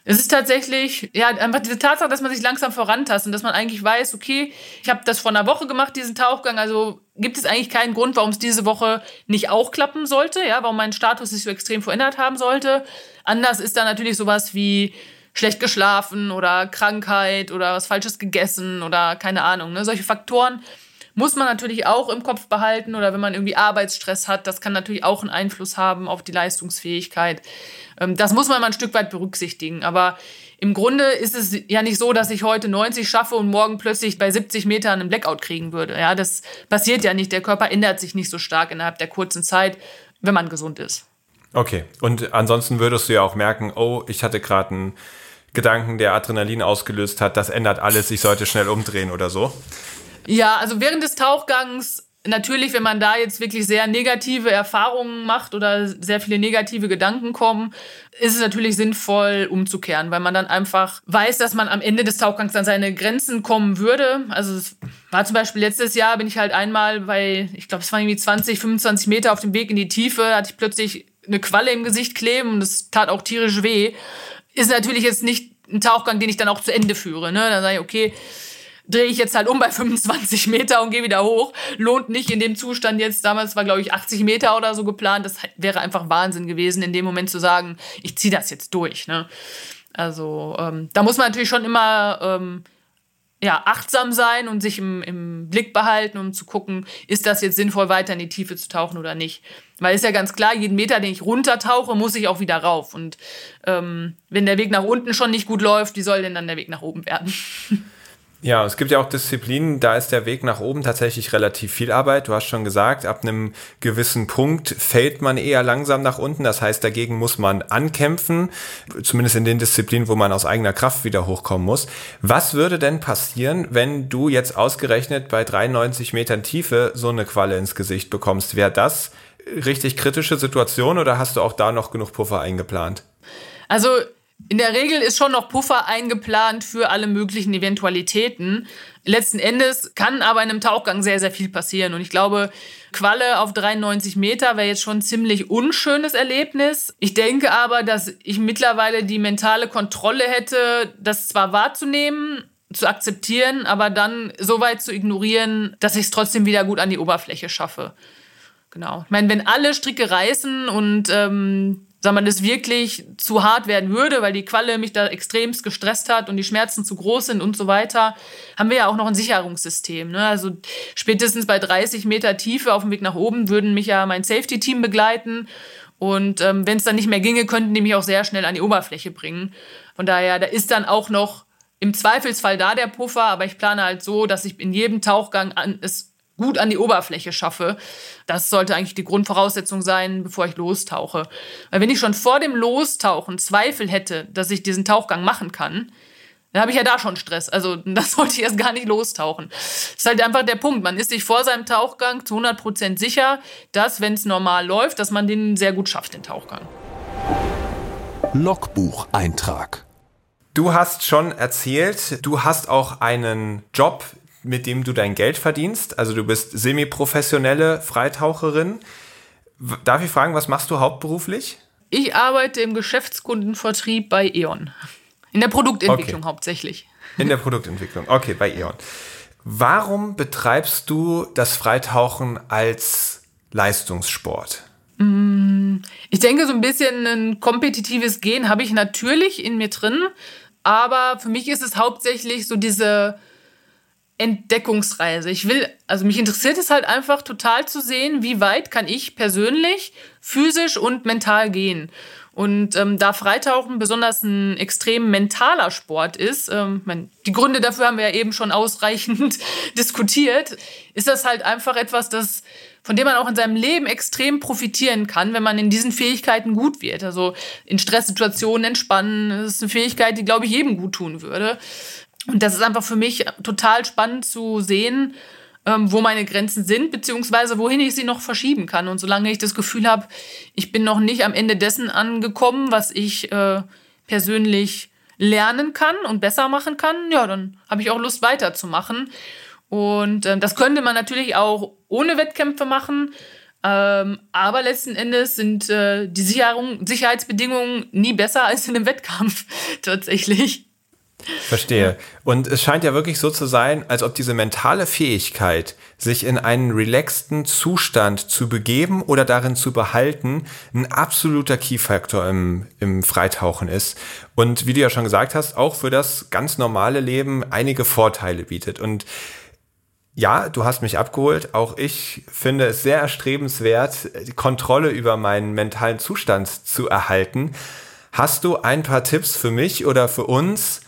A: Es ist tatsächlich, ja, einfach diese Tatsache, dass man sich langsam vorantastet und dass man eigentlich weiß, okay, ich habe das vor einer Woche gemacht, diesen Tauchgang, also gibt es eigentlich keinen Grund, warum es diese Woche nicht auch klappen sollte, ja, warum mein Status sich so extrem verändert haben sollte. Anders ist da natürlich sowas wie schlecht geschlafen oder Krankheit oder was Falsches gegessen oder keine Ahnung, ne, solche Faktoren muss man natürlich auch im Kopf behalten oder wenn man irgendwie Arbeitsstress hat, das kann natürlich auch einen Einfluss haben auf die Leistungsfähigkeit. Ähm, das muss man mal ein Stück weit berücksichtigen. Aber im Grunde ist es ja nicht so, dass ich heute 90 schaffe und morgen plötzlich bei 70 Metern einen Blackout kriegen würde. Ja, das passiert ja nicht. Der Körper ändert sich nicht so stark innerhalb der kurzen Zeit, wenn man gesund ist.
C: Okay. Und ansonsten würdest du ja auch merken, oh, ich hatte gerade einen Gedanken, der Adrenalin ausgelöst hat. Das ändert alles. Ich sollte schnell umdrehen oder so.
A: Ja, also während des Tauchgangs natürlich, wenn man da jetzt wirklich sehr negative Erfahrungen macht oder sehr viele negative Gedanken kommen, ist es natürlich sinnvoll umzukehren, weil man dann einfach weiß, dass man am Ende des Tauchgangs an seine Grenzen kommen würde. Also es war zum Beispiel letztes Jahr, bin ich halt einmal bei, ich glaube, es waren irgendwie 20, 25 Meter auf dem Weg in die Tiefe, hatte ich plötzlich eine Qualle im Gesicht kleben und es tat auch tierisch weh. Ist natürlich jetzt nicht ein Tauchgang, den ich dann auch zu Ende führe. Ne? Dann sage ich, okay, drehe ich jetzt halt um bei 25 Meter und gehe wieder hoch. Lohnt nicht in dem Zustand jetzt, damals war glaube ich 80 Meter oder so geplant. Das wäre einfach Wahnsinn gewesen, in dem Moment zu sagen, ich ziehe das jetzt durch. Ne? Also ähm, da muss man natürlich schon immer ähm, ja, achtsam sein und sich im, im Blick behalten, um zu gucken, ist das jetzt sinnvoll, weiter in die Tiefe zu tauchen oder nicht. Weil ist ja ganz klar, jeden Meter, den ich runtertauche, muss ich auch wieder rauf. Und ähm, wenn der Weg nach unten schon nicht gut läuft, wie soll denn dann der Weg nach oben werden?
C: Ja, es gibt ja auch Disziplinen, da ist der Weg nach oben tatsächlich relativ viel Arbeit. Du hast schon gesagt, ab einem gewissen Punkt fällt man eher langsam nach unten. Das heißt, dagegen muss man ankämpfen, zumindest in den Disziplinen, wo man aus eigener Kraft wieder hochkommen muss. Was würde denn passieren, wenn du jetzt ausgerechnet bei 93 Metern Tiefe so eine Qualle ins Gesicht bekommst? Wäre das richtig kritische Situation oder hast du auch da noch genug Puffer eingeplant?
A: Also in der Regel ist schon noch Puffer eingeplant für alle möglichen Eventualitäten. Letzten Endes kann aber in einem Tauchgang sehr, sehr viel passieren. Und ich glaube, Qualle auf 93 Meter wäre jetzt schon ein ziemlich unschönes Erlebnis. Ich denke aber, dass ich mittlerweile die mentale Kontrolle hätte, das zwar wahrzunehmen, zu akzeptieren, aber dann so weit zu ignorieren, dass ich es trotzdem wieder gut an die Oberfläche schaffe. Genau. Ich meine, wenn alle Stricke reißen und ähm, sag mal, das wirklich zu hart werden würde, weil die Qualle mich da extremst gestresst hat und die Schmerzen zu groß sind und so weiter, haben wir ja auch noch ein Sicherungssystem. Ne? Also spätestens bei 30 Meter Tiefe auf dem Weg nach oben würden mich ja mein Safety-Team begleiten. Und ähm, wenn es dann nicht mehr ginge, könnten die mich auch sehr schnell an die Oberfläche bringen. Von daher, da ist dann auch noch im Zweifelsfall da der Puffer, aber ich plane halt so, dass ich in jedem Tauchgang an, es gut an die Oberfläche schaffe. Das sollte eigentlich die Grundvoraussetzung sein, bevor ich lostauche. Weil wenn ich schon vor dem Lostauchen Zweifel hätte, dass ich diesen Tauchgang machen kann, dann habe ich ja da schon Stress. Also das sollte ich erst gar nicht lostauchen. Das ist halt einfach der Punkt. Man ist sich vor seinem Tauchgang zu 100% sicher, dass, wenn es normal läuft, dass man den sehr gut schafft, den Tauchgang.
B: Logbucheintrag.
C: Du hast schon erzählt, du hast auch einen Job mit dem du dein Geld verdienst. Also du bist semi-professionelle Freitaucherin. Darf ich fragen, was machst du hauptberuflich?
A: Ich arbeite im Geschäftskundenvertrieb bei E.ON. In der Produktentwicklung okay. hauptsächlich.
C: In der Produktentwicklung, okay, bei E.ON. Warum betreibst du das Freitauchen als Leistungssport?
A: Mm, ich denke, so ein bisschen ein kompetitives Gen habe ich natürlich in mir drin. Aber für mich ist es hauptsächlich so diese Entdeckungsreise. Ich will, also mich interessiert es halt einfach total zu sehen, wie weit kann ich persönlich, physisch und mental gehen. Und ähm, da Freitauchen besonders ein extrem mentaler Sport ist, ähm, die Gründe dafür haben wir ja eben schon ausreichend diskutiert, ist das halt einfach etwas, das, von dem man auch in seinem Leben extrem profitieren kann, wenn man in diesen Fähigkeiten gut wird. Also in Stresssituationen entspannen, das ist eine Fähigkeit, die, glaube ich, jedem gut tun würde. Und das ist einfach für mich total spannend zu sehen, ähm, wo meine Grenzen sind, beziehungsweise wohin ich sie noch verschieben kann. Und solange ich das Gefühl habe, ich bin noch nicht am Ende dessen angekommen, was ich äh, persönlich lernen kann und besser machen kann, ja, dann habe ich auch Lust weiterzumachen. Und äh, das könnte man natürlich auch ohne Wettkämpfe machen. Ähm, aber letzten Endes sind äh, die Sicherung, Sicherheitsbedingungen nie besser als in einem Wettkampf tatsächlich.
C: Verstehe. Und es scheint ja wirklich so zu sein, als ob diese mentale Fähigkeit, sich in einen relaxten Zustand zu begeben oder darin zu behalten, ein absoluter Key-Faktor im, im Freitauchen ist. Und wie du ja schon gesagt hast, auch für das ganz normale Leben einige Vorteile bietet. Und ja, du hast mich abgeholt. Auch ich finde es sehr erstrebenswert, die Kontrolle über meinen mentalen Zustand zu erhalten. Hast du ein paar Tipps für mich oder für uns,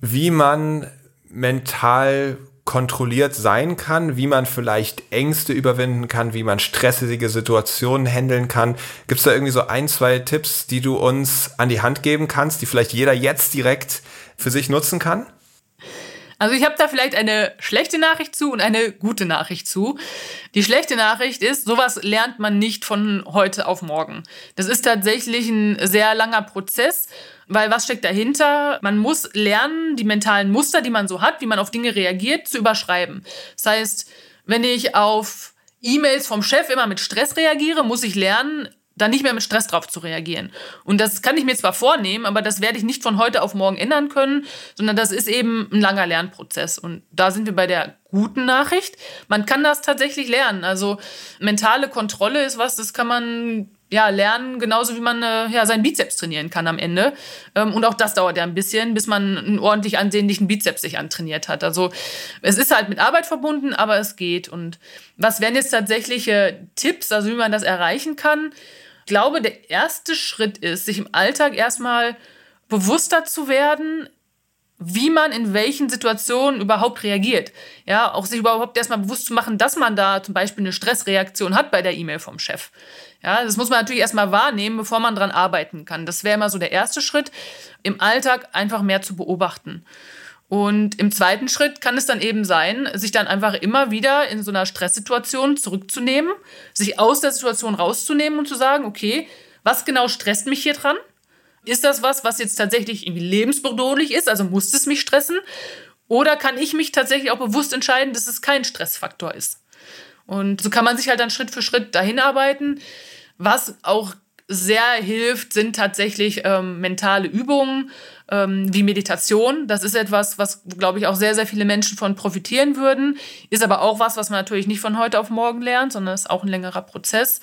C: wie man mental kontrolliert sein kann, wie man vielleicht Ängste überwinden kann, wie man stressige Situationen handeln kann. Gibt es da irgendwie so ein, zwei Tipps, die du uns an die Hand geben kannst, die vielleicht jeder jetzt direkt für sich nutzen kann?
A: Also ich habe da vielleicht eine schlechte Nachricht zu und eine gute Nachricht zu. Die schlechte Nachricht ist, sowas lernt man nicht von heute auf morgen. Das ist tatsächlich ein sehr langer Prozess, weil was steckt dahinter? Man muss lernen, die mentalen Muster, die man so hat, wie man auf Dinge reagiert, zu überschreiben. Das heißt, wenn ich auf E-Mails vom Chef immer mit Stress reagiere, muss ich lernen, da nicht mehr mit Stress drauf zu reagieren. Und das kann ich mir zwar vornehmen, aber das werde ich nicht von heute auf morgen ändern können, sondern das ist eben ein langer Lernprozess. Und da sind wir bei der guten Nachricht. Man kann das tatsächlich lernen. Also mentale Kontrolle ist was, das kann man ja, lernen, genauso wie man äh, ja, seinen Bizeps trainieren kann am Ende. Ähm, und auch das dauert ja ein bisschen, bis man einen ordentlich ansehnlichen Bizeps sich antrainiert hat. Also es ist halt mit Arbeit verbunden, aber es geht. Und was wären jetzt tatsächliche Tipps, also wie man das erreichen kann? Ich glaube, der erste Schritt ist, sich im Alltag erstmal bewusster zu werden, wie man in welchen Situationen überhaupt reagiert. Ja, auch sich überhaupt erstmal bewusst zu machen, dass man da zum Beispiel eine Stressreaktion hat bei der E-Mail vom Chef. Ja, das muss man natürlich erstmal wahrnehmen, bevor man dran arbeiten kann. Das wäre immer so der erste Schritt, im Alltag einfach mehr zu beobachten. Und im zweiten Schritt kann es dann eben sein, sich dann einfach immer wieder in so einer Stresssituation zurückzunehmen, sich aus der Situation rauszunehmen und zu sagen, okay, was genau stresst mich hier dran? Ist das was, was jetzt tatsächlich irgendwie lebensbedrohlich ist? Also muss es mich stressen? Oder kann ich mich tatsächlich auch bewusst entscheiden, dass es kein Stressfaktor ist? Und so kann man sich halt dann Schritt für Schritt dahin arbeiten. Was auch sehr hilft, sind tatsächlich ähm, mentale Übungen ähm, wie Meditation. Das ist etwas, was, glaube ich, auch sehr, sehr viele Menschen von profitieren würden. Ist aber auch was, was man natürlich nicht von heute auf morgen lernt, sondern ist auch ein längerer Prozess.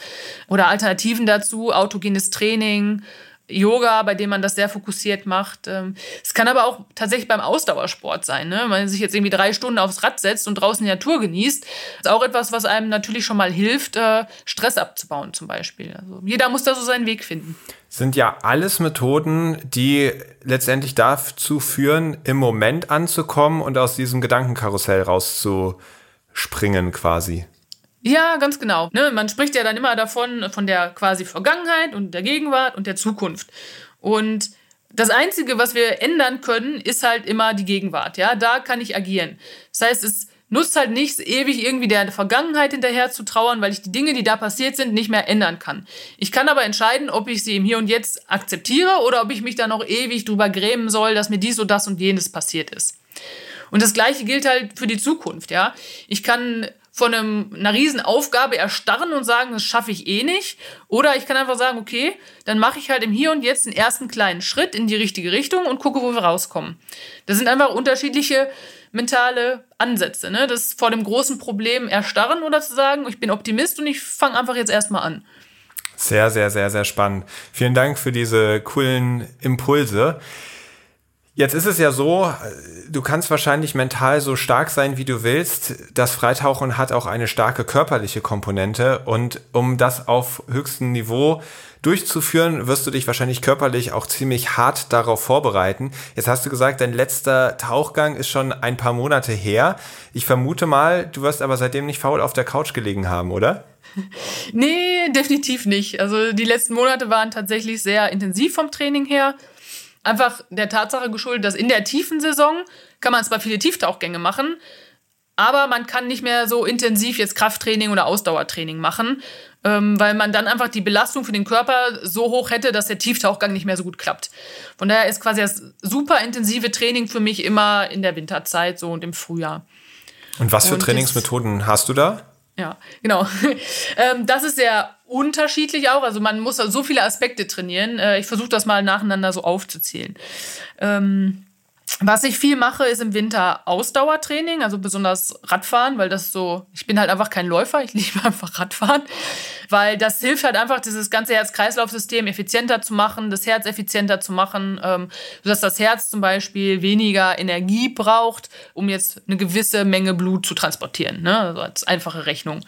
A: Oder Alternativen dazu, autogenes Training, Yoga, bei dem man das sehr fokussiert macht. Ähm, es kann aber auch tatsächlich beim Ausdauersport sein. Ne? Wenn man sich jetzt irgendwie drei Stunden aufs Rad setzt und draußen die Natur genießt, ist auch etwas, was einem natürlich schon mal hilft, äh, Stress abzubauen zum Beispiel. Also jeder muss da so seinen Weg finden.
C: Sind ja alles Methoden, die letztendlich dazu führen, im Moment anzukommen und aus diesem Gedankenkarussell rauszuspringen quasi.
A: Ja, ganz genau. Ne, man spricht ja dann immer davon, von der quasi Vergangenheit und der Gegenwart und der Zukunft. Und das Einzige, was wir ändern können, ist halt immer die Gegenwart. Ja, da kann ich agieren. Das heißt, es nutzt halt nichts, ewig irgendwie der Vergangenheit hinterher zu trauern, weil ich die Dinge, die da passiert sind, nicht mehr ändern kann. Ich kann aber entscheiden, ob ich sie im Hier und Jetzt akzeptiere oder ob ich mich da noch ewig drüber grämen soll, dass mir dies und das und jenes passiert ist. Und das Gleiche gilt halt für die Zukunft, ja. Ich kann von einem, einer Riesenaufgabe erstarren und sagen, das schaffe ich eh nicht. Oder ich kann einfach sagen, okay, dann mache ich halt im Hier und Jetzt den ersten kleinen Schritt in die richtige Richtung und gucke, wo wir rauskommen. Das sind einfach unterschiedliche mentale Ansätze. Ne? Das vor dem großen Problem erstarren oder zu sagen, ich bin Optimist und ich fange einfach jetzt erstmal an.
C: Sehr, sehr, sehr, sehr spannend. Vielen Dank für diese coolen Impulse. Jetzt ist es ja so, du kannst wahrscheinlich mental so stark sein, wie du willst. Das Freitauchen hat auch eine starke körperliche Komponente und um das auf höchstem Niveau durchzuführen, wirst du dich wahrscheinlich körperlich auch ziemlich hart darauf vorbereiten. Jetzt hast du gesagt, dein letzter Tauchgang ist schon ein paar Monate her. Ich vermute mal, du wirst aber seitdem nicht faul auf der Couch gelegen haben, oder?
A: Nee, definitiv nicht. Also die letzten Monate waren tatsächlich sehr intensiv vom Training her einfach der Tatsache geschuldet, dass in der tiefen Saison kann man zwar viele Tieftauchgänge machen, aber man kann nicht mehr so intensiv jetzt Krafttraining oder Ausdauertraining machen, ähm, weil man dann einfach die Belastung für den Körper so hoch hätte, dass der Tieftauchgang nicht mehr so gut klappt. Von daher ist quasi das super intensive Training für mich immer in der Winterzeit so und im Frühjahr.
C: Und was für und Trainingsmethoden hast du da?
A: Ja, genau. ähm, das ist sehr unterschiedlich auch. Also man muss so viele Aspekte trainieren. Äh, ich versuche das mal nacheinander so aufzuzählen. Ähm, was ich viel mache, ist im Winter Ausdauertraining, also besonders Radfahren, weil das so, ich bin halt einfach kein Läufer, ich liebe einfach Radfahren, weil das hilft halt einfach, dieses ganze Herz-Kreislauf-System effizienter zu machen, das Herz effizienter zu machen, ähm, sodass das Herz zum Beispiel weniger Energie braucht, um jetzt eine gewisse Menge Blut zu transportieren, ne? also als einfache Rechnung.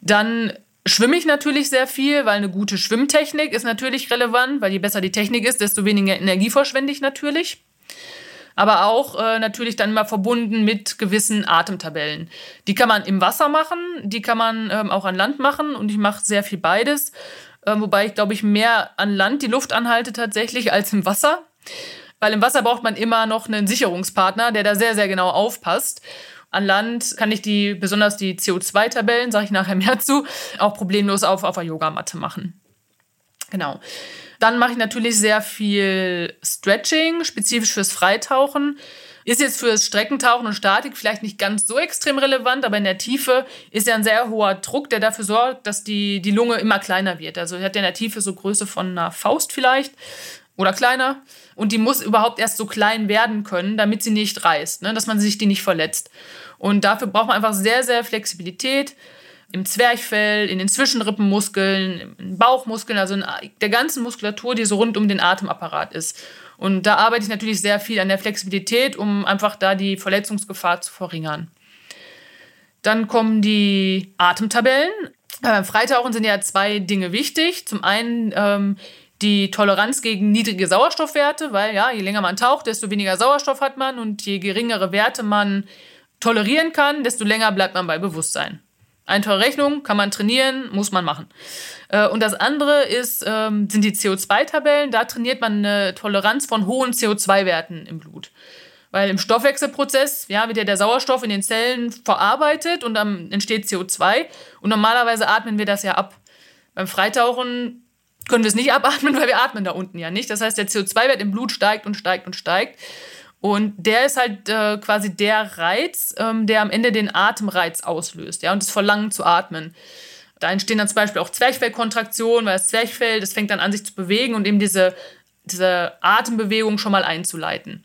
A: Dann schwimme ich natürlich sehr viel, weil eine gute Schwimmtechnik ist natürlich relevant, weil je besser die Technik ist, desto weniger Energie verschwende ich natürlich aber auch äh, natürlich dann immer verbunden mit gewissen Atemtabellen. Die kann man im Wasser machen, die kann man ähm, auch an Land machen und ich mache sehr viel beides. Äh, wobei ich, glaube ich, mehr an Land die Luft anhalte tatsächlich als im Wasser. Weil im Wasser braucht man immer noch einen Sicherungspartner, der da sehr, sehr genau aufpasst. An Land kann ich die, besonders die CO2-Tabellen, sage ich nachher mehr zu, auch problemlos auf, auf der Yogamatte machen. Genau. Dann mache ich natürlich sehr viel Stretching, spezifisch fürs Freitauchen. Ist jetzt fürs Streckentauchen und Statik vielleicht nicht ganz so extrem relevant, aber in der Tiefe ist ja ein sehr hoher Druck, der dafür sorgt, dass die, die Lunge immer kleiner wird. Also hat ja in der Tiefe so Größe von einer Faust vielleicht oder kleiner. Und die muss überhaupt erst so klein werden können, damit sie nicht reißt, ne? dass man sich die nicht verletzt. Und dafür braucht man einfach sehr, sehr Flexibilität im Zwerchfell, in den Zwischenrippenmuskeln, in Bauchmuskeln, also in der ganzen Muskulatur, die so rund um den Atemapparat ist. Und da arbeite ich natürlich sehr viel an der Flexibilität, um einfach da die Verletzungsgefahr zu verringern. Dann kommen die Atemtabellen. Beim Freitauchen sind ja zwei Dinge wichtig. Zum einen ähm, die Toleranz gegen niedrige Sauerstoffwerte, weil ja, je länger man taucht, desto weniger Sauerstoff hat man und je geringere Werte man tolerieren kann, desto länger bleibt man bei Bewusstsein. Einfache Rechnung, kann man trainieren, muss man machen. Äh, und das andere ist, ähm, sind die CO2-Tabellen. Da trainiert man eine Toleranz von hohen CO2-Werten im Blut. Weil im Stoffwechselprozess ja, wird ja der Sauerstoff in den Zellen verarbeitet und dann entsteht CO2. Und normalerweise atmen wir das ja ab. Beim Freitauchen können wir es nicht abatmen, weil wir atmen da unten ja nicht. Das heißt, der CO2-Wert im Blut steigt und steigt und steigt. Und der ist halt äh, quasi der Reiz, ähm, der am Ende den Atemreiz auslöst, ja, und das Verlangen zu atmen. Da entstehen dann zum Beispiel auch Zwerchfellkontraktionen, weil das Zwerchfell, das fängt dann an, sich zu bewegen und eben diese, diese Atembewegung schon mal einzuleiten.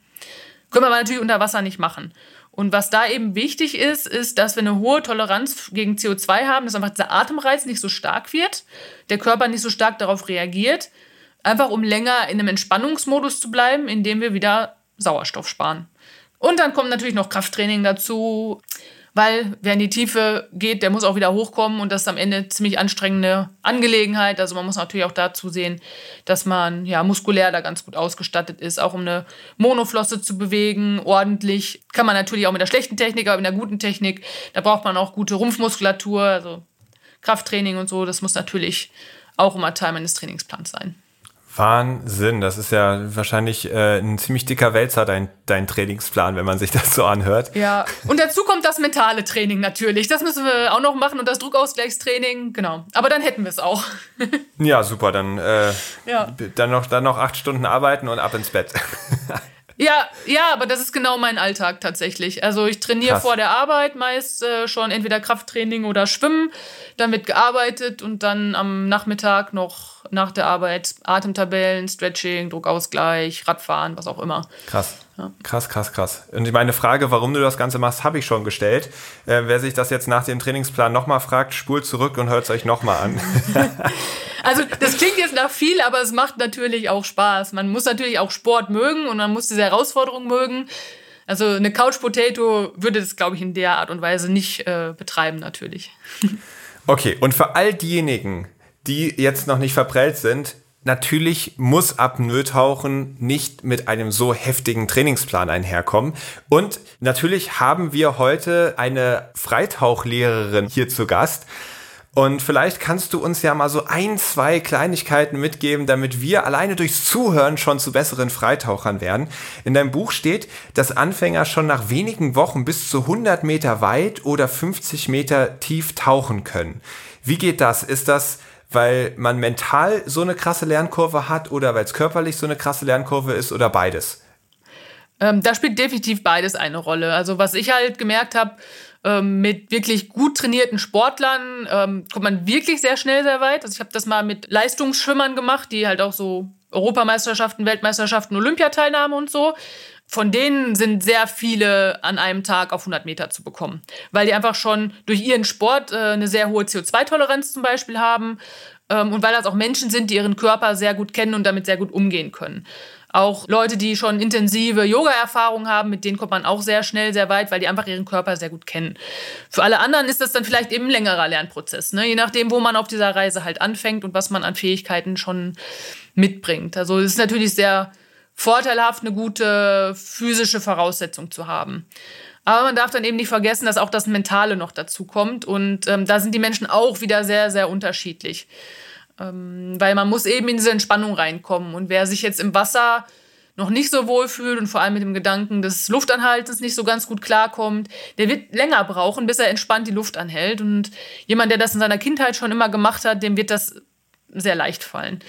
A: Können wir aber natürlich unter Wasser nicht machen. Und was da eben wichtig ist, ist, dass wir eine hohe Toleranz gegen CO2 haben, dass einfach dieser Atemreiz nicht so stark wird, der Körper nicht so stark darauf reagiert, einfach um länger in einem Entspannungsmodus zu bleiben, indem wir wieder Sauerstoff sparen. Und dann kommt natürlich noch Krafttraining dazu, weil wer in die Tiefe geht, der muss auch wieder hochkommen und das ist am Ende eine ziemlich anstrengende Angelegenheit. Also man muss natürlich auch dazu sehen, dass man ja muskulär da ganz gut ausgestattet ist, auch um eine Monoflosse zu bewegen, ordentlich. Kann man natürlich auch mit der schlechten Technik, aber mit der guten Technik, da braucht man auch gute Rumpfmuskulatur, also Krafttraining und so, das muss natürlich auch immer Teil meines Trainingsplans sein.
C: Wahnsinn, das ist ja wahrscheinlich äh, ein ziemlich dicker Wälzer, dein, dein Trainingsplan, wenn man sich das so anhört.
A: Ja, und dazu kommt das mentale Training natürlich. Das müssen wir auch noch machen und das Druckausgleichstraining, genau. Aber dann hätten wir es auch.
C: ja, super, dann, äh, ja. dann, noch, dann noch acht Stunden arbeiten und ab ins Bett.
A: Ja, ja, aber das ist genau mein Alltag tatsächlich. Also ich trainiere vor der Arbeit meist äh, schon entweder Krafttraining oder Schwimmen, dann wird gearbeitet und dann am Nachmittag noch nach der Arbeit Atemtabellen, Stretching, Druckausgleich, Radfahren, was auch immer.
C: Krass. Ja. Krass, krass, krass. Und meine Frage, warum du das Ganze machst, habe ich schon gestellt. Äh, wer sich das jetzt nach dem Trainingsplan nochmal fragt, spult zurück und hört es euch nochmal an.
A: also das klingt jetzt nach viel, aber es macht natürlich auch Spaß. Man muss natürlich auch Sport mögen und man muss diese Herausforderung mögen. Also eine Couch Potato würde das, glaube ich, in der Art und Weise nicht äh, betreiben, natürlich.
C: Okay, und für all diejenigen, die jetzt noch nicht verprellt sind, natürlich muss Apnoe-Tauchen nicht mit einem so heftigen Trainingsplan einherkommen. Und natürlich haben wir heute eine Freitauchlehrerin hier zu Gast. Und vielleicht kannst du uns ja mal so ein, zwei Kleinigkeiten mitgeben, damit wir alleine durchs Zuhören schon zu besseren Freitauchern werden. In deinem Buch steht, dass Anfänger schon nach wenigen Wochen bis zu 100 Meter weit oder 50 Meter tief tauchen können. Wie geht das? Ist das weil man mental so eine krasse Lernkurve hat oder weil es körperlich so eine krasse Lernkurve ist oder beides?
A: Ähm, da spielt definitiv beides eine Rolle. Also was ich halt gemerkt habe, ähm, mit wirklich gut trainierten Sportlern ähm, kommt man wirklich sehr schnell sehr weit. Also ich habe das mal mit Leistungsschwimmern gemacht, die halt auch so Europameisterschaften, Weltmeisterschaften, Olympiateilnahme und so. Von denen sind sehr viele an einem Tag auf 100 Meter zu bekommen, weil die einfach schon durch ihren Sport äh, eine sehr hohe CO2-Toleranz zum Beispiel haben ähm, und weil das auch Menschen sind, die ihren Körper sehr gut kennen und damit sehr gut umgehen können. Auch Leute, die schon intensive Yoga-Erfahrungen haben, mit denen kommt man auch sehr schnell sehr weit, weil die einfach ihren Körper sehr gut kennen. Für alle anderen ist das dann vielleicht eben ein längerer Lernprozess, ne? je nachdem, wo man auf dieser Reise halt anfängt und was man an Fähigkeiten schon mitbringt. Also es ist natürlich sehr vorteilhaft, eine gute physische Voraussetzung zu haben. Aber man darf dann eben nicht vergessen, dass auch das Mentale noch dazu kommt. Und ähm, da sind die Menschen auch wieder sehr, sehr unterschiedlich. Ähm, weil man muss eben in diese Entspannung reinkommen. Und wer sich jetzt im Wasser noch nicht so wohl fühlt und vor allem mit dem Gedanken des Luftanhaltens nicht so ganz gut klarkommt, der wird länger brauchen, bis er entspannt die Luft anhält. Und jemand, der das in seiner Kindheit schon immer gemacht hat, dem wird das sehr leicht fallen.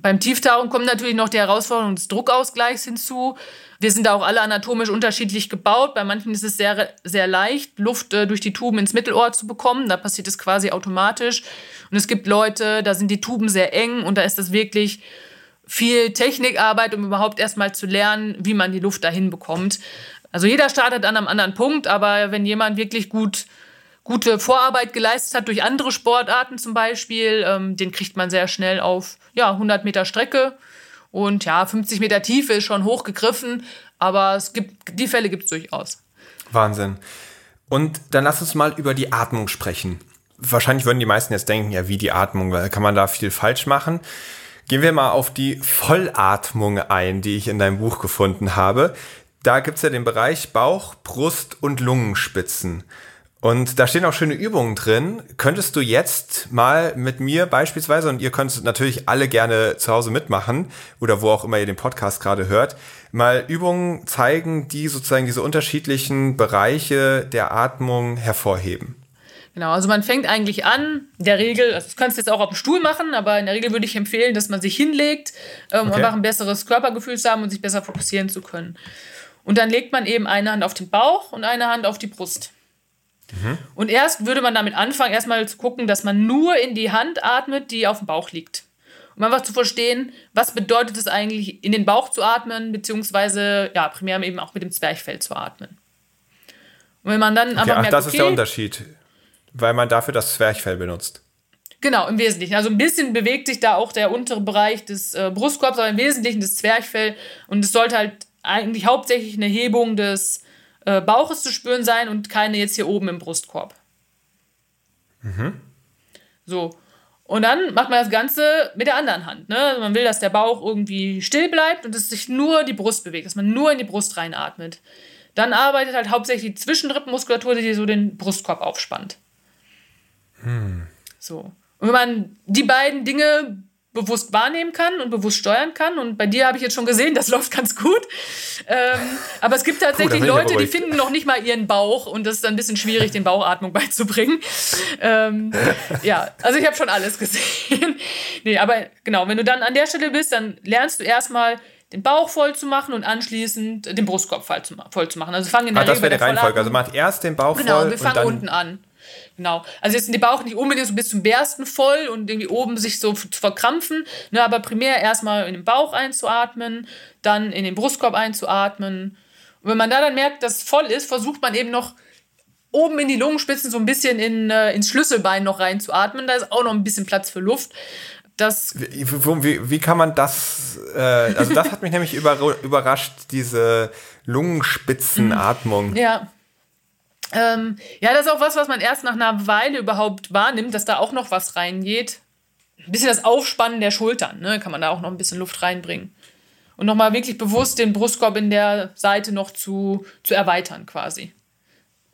A: Beim Tieftauchen kommt natürlich noch die Herausforderung des Druckausgleichs hinzu. Wir sind da auch alle anatomisch unterschiedlich gebaut. Bei manchen ist es sehr, sehr leicht, Luft äh, durch die Tuben ins Mittelohr zu bekommen. Da passiert es quasi automatisch. Und es gibt Leute, da sind die Tuben sehr eng und da ist es wirklich viel Technikarbeit, um überhaupt erstmal zu lernen, wie man die Luft dahin bekommt. Also jeder startet an einem anderen Punkt, aber wenn jemand wirklich gut gute Vorarbeit geleistet hat durch andere Sportarten zum Beispiel, ähm, den kriegt man sehr schnell auf ja, 100 Meter Strecke. Und ja, 50 Meter Tiefe ist schon hochgegriffen, aber es gibt, die Fälle gibt es durchaus.
C: Wahnsinn. Und dann lass uns mal über die Atmung sprechen. Wahrscheinlich würden die meisten jetzt denken, ja, wie die Atmung, kann man da viel falsch machen? Gehen wir mal auf die Vollatmung ein, die ich in deinem Buch gefunden habe. Da gibt es ja den Bereich Bauch, Brust und Lungenspitzen. Und da stehen auch schöne Übungen drin. Könntest du jetzt mal mit mir beispielsweise, und ihr könnt natürlich alle gerne zu Hause mitmachen oder wo auch immer ihr den Podcast gerade hört, mal Übungen zeigen, die sozusagen diese unterschiedlichen Bereiche der Atmung hervorheben?
A: Genau, also man fängt eigentlich an, in der Regel, also das kannst du jetzt auch auf dem Stuhl machen, aber in der Regel würde ich empfehlen, dass man sich hinlegt, ähm, okay. um einfach ein besseres Körpergefühl zu haben und sich besser fokussieren zu können. Und dann legt man eben eine Hand auf den Bauch und eine Hand auf die Brust. Mhm. Und erst würde man damit anfangen, erstmal zu gucken, dass man nur in die Hand atmet, die auf dem Bauch liegt. Um einfach zu verstehen, was bedeutet es eigentlich, in den Bauch zu atmen, beziehungsweise ja, primär eben auch mit dem Zwerchfell zu atmen. Und wenn man dann okay, einfach
C: ach,
A: merkt,
C: das okay, ist der Unterschied, weil man dafür das Zwerchfell benutzt.
A: Genau, im Wesentlichen. Also ein bisschen bewegt sich da auch der untere Bereich des äh, Brustkorbs, aber im Wesentlichen das Zwerchfell. Und es sollte halt eigentlich hauptsächlich eine Hebung des äh, Bauches zu spüren sein und keine jetzt hier oben im Brustkorb. Mhm. So. Und dann macht man das Ganze mit der anderen Hand. Ne? Also man will, dass der Bauch irgendwie still bleibt und dass sich nur die Brust bewegt, dass man nur in die Brust reinatmet. Dann arbeitet halt hauptsächlich die Zwischenrippenmuskulatur, die so den Brustkorb aufspannt. Hm. So. Und wenn man die beiden Dinge bewusst wahrnehmen kann und bewusst steuern kann. Und bei dir habe ich jetzt schon gesehen, das läuft ganz gut. Ähm, aber es gibt tatsächlich Puh, Leute, die finden noch nicht mal ihren Bauch und das ist dann ein bisschen schwierig, den Bauchatmung beizubringen. Ähm, ja, also ich habe schon alles gesehen. nee, aber genau, wenn du dann an der Stelle bist, dann lernst du erstmal den Bauch voll zu machen und anschließend den Brustkorb voll zu, voll zu machen. Also fangen in der
C: ah, das wäre die Reihenfolge. Also macht erst den Bauch
A: genau,
C: voll.
A: Genau, wir fangen unten an. Genau. Also jetzt sind die Bauch nicht unbedingt so bis zum Bersten voll und irgendwie oben sich so zu verkrampfen, ne, aber primär erstmal in den Bauch einzuatmen, dann in den Brustkorb einzuatmen. Und wenn man da dann merkt, dass es voll ist, versucht man eben noch oben in die Lungenspitzen so ein bisschen in, äh, ins Schlüsselbein noch reinzuatmen. Da ist auch noch ein bisschen Platz für Luft. Das
C: wie, wie, wie kann man das, äh, also das hat mich nämlich überrascht, diese Lungenspitzenatmung.
A: Ja. Ähm, ja, das ist auch was, was man erst nach einer Weile überhaupt wahrnimmt, dass da auch noch was reingeht. Ein bisschen das Aufspannen der Schultern, ne? kann man da auch noch ein bisschen Luft reinbringen. Und nochmal wirklich bewusst den Brustkorb in der Seite noch zu, zu erweitern quasi.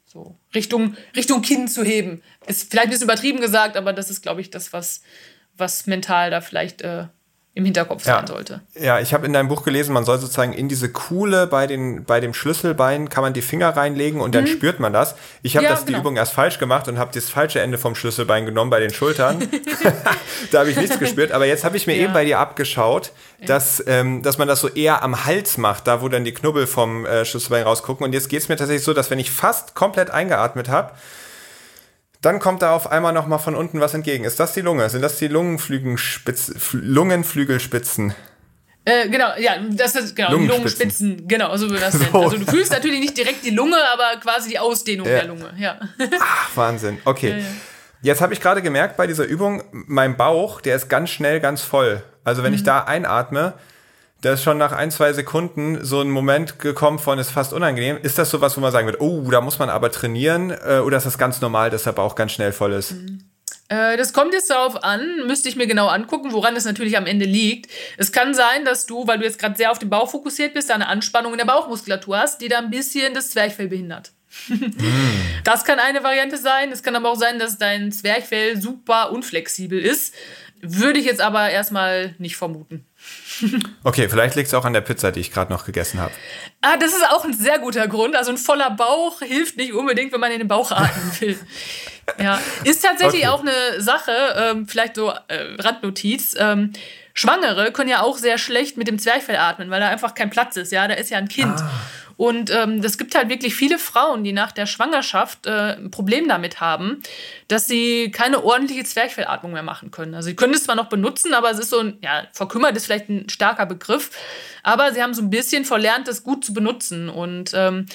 A: So, Richtung, Richtung Kinn zu heben. Ist vielleicht ein bisschen übertrieben gesagt, aber das ist, glaube ich, das, was, was mental da vielleicht äh, im Hinterkopf
C: ja.
A: sein sollte.
C: Ja, ich habe in deinem Buch gelesen, man soll sozusagen in diese Kuhle bei, den, bei dem Schlüsselbein kann man die Finger reinlegen und dann mhm. spürt man das. Ich habe ja, das genau. die Übung erst falsch gemacht und habe das falsche Ende vom Schlüsselbein genommen bei den Schultern. da habe ich nichts gespürt, aber jetzt habe ich mir ja. eben bei dir abgeschaut, dass, ähm, dass man das so eher am Hals macht, da wo dann die Knubbel vom äh, Schlüsselbein rausgucken. Und jetzt geht es mir tatsächlich so, dass wenn ich fast komplett eingeatmet habe, dann kommt da auf einmal noch mal von unten was entgegen. Ist das die Lunge? Sind das die Lungenflügelspitzen?
A: Äh, genau, ja, das ist genau Lungenspitzen. Lungenspitzen genau, so wie das so. Also du fühlst natürlich nicht direkt die Lunge, aber quasi die Ausdehnung ja. der Lunge. Ja.
C: Ach, Wahnsinn. Okay. Ja, ja. Jetzt habe ich gerade gemerkt bei dieser Übung, mein Bauch, der ist ganz schnell ganz voll. Also wenn mhm. ich da einatme, da ist schon nach ein, zwei Sekunden so ein Moment gekommen von, ist fast unangenehm. Ist das sowas, wo man sagen wird, oh, da muss man aber trainieren? Äh, oder ist das ganz normal, dass der Bauch ganz schnell voll ist?
A: Mhm. Äh, das kommt jetzt darauf an, müsste ich mir genau angucken, woran es natürlich am Ende liegt. Es kann sein, dass du, weil du jetzt gerade sehr auf den Bauch fokussiert bist, eine Anspannung in der Bauchmuskulatur hast, die da ein bisschen das Zwerchfell behindert. Das kann eine Variante sein. Es kann aber auch sein, dass dein Zwerchfell super unflexibel ist. Würde ich jetzt aber erstmal nicht vermuten.
C: Okay, vielleicht liegt es auch an der Pizza, die ich gerade noch gegessen habe.
A: Ah, das ist auch ein sehr guter Grund. Also ein voller Bauch hilft nicht unbedingt, wenn man in den Bauch atmen will. ja, ist tatsächlich okay. auch eine Sache, ähm, vielleicht so äh, Randnotiz. Ähm, Schwangere können ja auch sehr schlecht mit dem Zwerchfell atmen, weil da einfach kein Platz ist. Ja, da ist ja ein Kind. Ah. Und ähm, es gibt halt wirklich viele Frauen, die nach der Schwangerschaft äh, ein Problem damit haben, dass sie keine ordentliche Zwerchfellatmung mehr machen können. Also sie können es zwar noch benutzen, aber es ist so ein, ja, verkümmert ist vielleicht ein starker Begriff, aber sie haben so ein bisschen verlernt, das gut zu benutzen. Und ähm,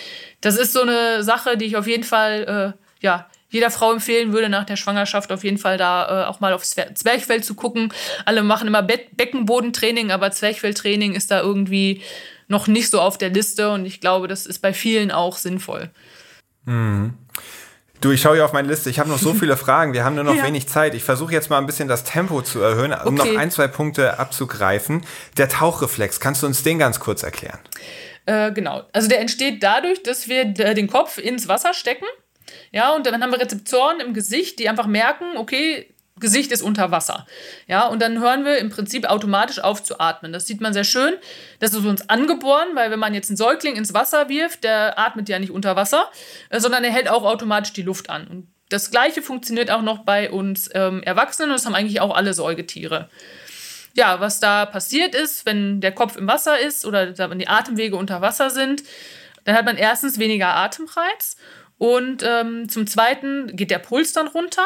A: das ist so eine Sache, die ich auf jeden Fall, äh, ja, jeder Frau empfehlen würde, nach der Schwangerschaft auf jeden Fall da äh, auch mal aufs Zwerchfell zu gucken. Alle machen immer Be Beckenbodentraining, aber Zwerchfelltraining ist da irgendwie noch nicht so auf der Liste und ich glaube, das ist bei vielen auch sinnvoll.
C: Mhm. Du, ich schaue hier auf meine Liste. Ich habe noch so viele Fragen. Wir haben nur noch ja. wenig Zeit. Ich versuche jetzt mal ein bisschen das Tempo zu erhöhen, um okay. noch ein, zwei Punkte abzugreifen. Der Tauchreflex, kannst du uns den ganz kurz erklären?
A: Äh, genau. Also der entsteht dadurch, dass wir den Kopf ins Wasser stecken. Ja, und dann haben wir Rezeptoren im Gesicht, die einfach merken, okay, Gesicht ist unter Wasser. Ja, und dann hören wir im Prinzip automatisch auf zu atmen. Das sieht man sehr schön. Das ist uns angeboren, weil wenn man jetzt einen Säugling ins Wasser wirft, der atmet ja nicht unter Wasser, äh, sondern er hält auch automatisch die Luft an. Und das Gleiche funktioniert auch noch bei uns ähm, Erwachsenen und das haben eigentlich auch alle Säugetiere. Ja, was da passiert ist, wenn der Kopf im Wasser ist oder wenn die Atemwege unter Wasser sind, dann hat man erstens weniger Atemreiz und ähm, zum Zweiten geht der Puls dann runter.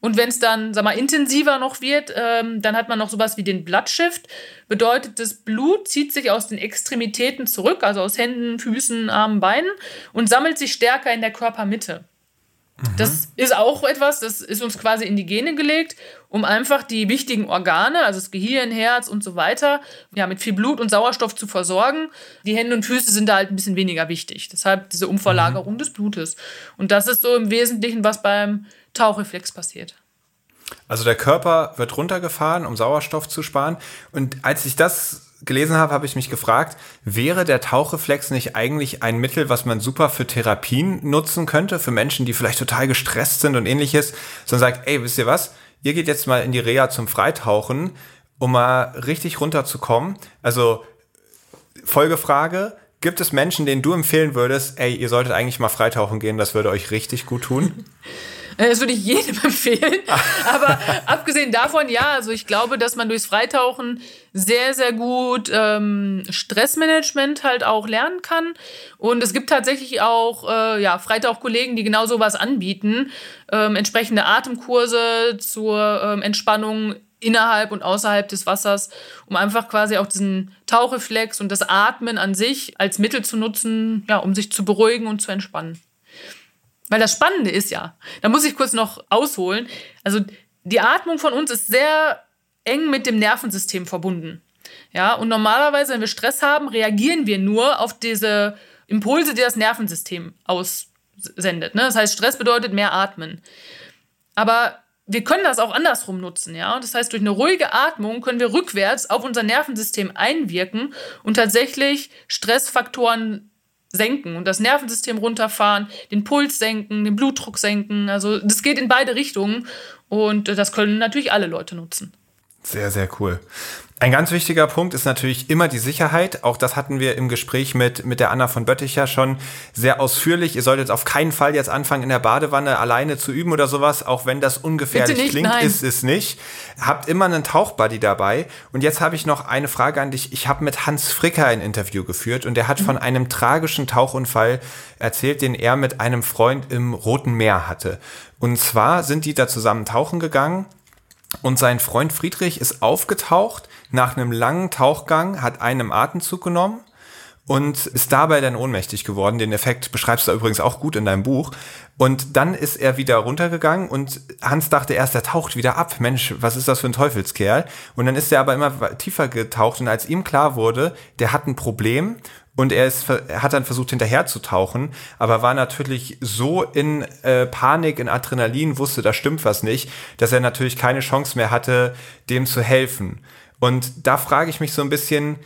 A: Und wenn es dann, sag mal, intensiver noch wird, ähm, dann hat man noch sowas wie den Blattshift. Bedeutet, das Blut zieht sich aus den Extremitäten zurück, also aus Händen, Füßen, Armen, Beinen und sammelt sich stärker in der Körpermitte. Mhm. Das ist auch etwas, das ist uns quasi in die Gene gelegt, um einfach die wichtigen Organe, also das Gehirn, Herz und so weiter, ja, mit viel Blut und Sauerstoff zu versorgen. Die Hände und Füße sind da halt ein bisschen weniger wichtig. Deshalb diese Umverlagerung mhm. des Blutes. Und das ist so im Wesentlichen, was beim Tauchreflex passiert.
C: Also der Körper wird runtergefahren, um Sauerstoff zu sparen. Und als ich das gelesen habe, habe ich mich gefragt, wäre der Tauchreflex nicht eigentlich ein Mittel, was man super für Therapien nutzen könnte, für Menschen, die vielleicht total gestresst sind und ähnliches, sondern sagt, ey, wisst ihr was? Ihr geht jetzt mal in die Reha zum Freitauchen, um mal richtig runterzukommen. Also Folgefrage, gibt es Menschen, denen du empfehlen würdest, ey, ihr solltet eigentlich mal freitauchen gehen, das würde euch richtig gut tun?
A: Äh, das würde ich jedem empfehlen. Aber abgesehen davon, ja, also ich glaube, dass man durchs Freitauchen sehr, sehr gut ähm, Stressmanagement halt auch lernen kann. Und es gibt tatsächlich auch äh, ja, Freitauchkollegen, die genau sowas anbieten. Ähm, entsprechende Atemkurse zur ähm, Entspannung innerhalb und außerhalb des Wassers, um einfach quasi auch diesen Tauchreflex und das Atmen an sich als Mittel zu nutzen, ja, um sich zu beruhigen und zu entspannen. Weil das Spannende ist ja, da muss ich kurz noch ausholen, also die Atmung von uns ist sehr eng mit dem Nervensystem verbunden. Ja, und normalerweise, wenn wir Stress haben, reagieren wir nur auf diese Impulse, die das Nervensystem aussendet. Ne? Das heißt, Stress bedeutet mehr Atmen. Aber wir können das auch andersrum nutzen, ja. Das heißt, durch eine ruhige Atmung können wir rückwärts auf unser Nervensystem einwirken und tatsächlich Stressfaktoren senken und das Nervensystem runterfahren, den Puls senken, den Blutdruck senken. Also das geht in beide Richtungen und das können natürlich alle Leute nutzen.
C: Sehr, sehr cool. Ein ganz wichtiger Punkt ist natürlich immer die Sicherheit. Auch das hatten wir im Gespräch mit, mit der Anna von Bötticher schon sehr ausführlich. Ihr solltet auf keinen Fall jetzt anfangen, in der Badewanne alleine zu üben oder sowas, auch wenn das ungefährlich nicht, klingt, nein. ist es nicht. Habt immer einen Tauchbuddy dabei. Und jetzt habe ich noch eine Frage an dich. Ich habe mit Hans Fricker ein Interview geführt und der hat mhm. von einem tragischen Tauchunfall erzählt, den er mit einem Freund im Roten Meer hatte. Und zwar sind die da zusammen tauchen gegangen und sein Freund Friedrich ist aufgetaucht nach einem langen Tauchgang, hat einen Atemzug genommen und ist dabei dann ohnmächtig geworden. Den Effekt beschreibst du übrigens auch gut in deinem Buch. Und dann ist er wieder runtergegangen und Hans dachte erst, er taucht wieder ab. Mensch, was ist das für ein Teufelskerl? Und dann ist er aber immer tiefer getaucht und als ihm klar wurde, der hat ein Problem und er, ist, er hat dann versucht, hinterher zu tauchen, aber war natürlich so in äh, Panik, in Adrenalin, wusste, da stimmt was nicht, dass er natürlich keine Chance mehr hatte, dem zu helfen. Und da frage ich mich so ein bisschen,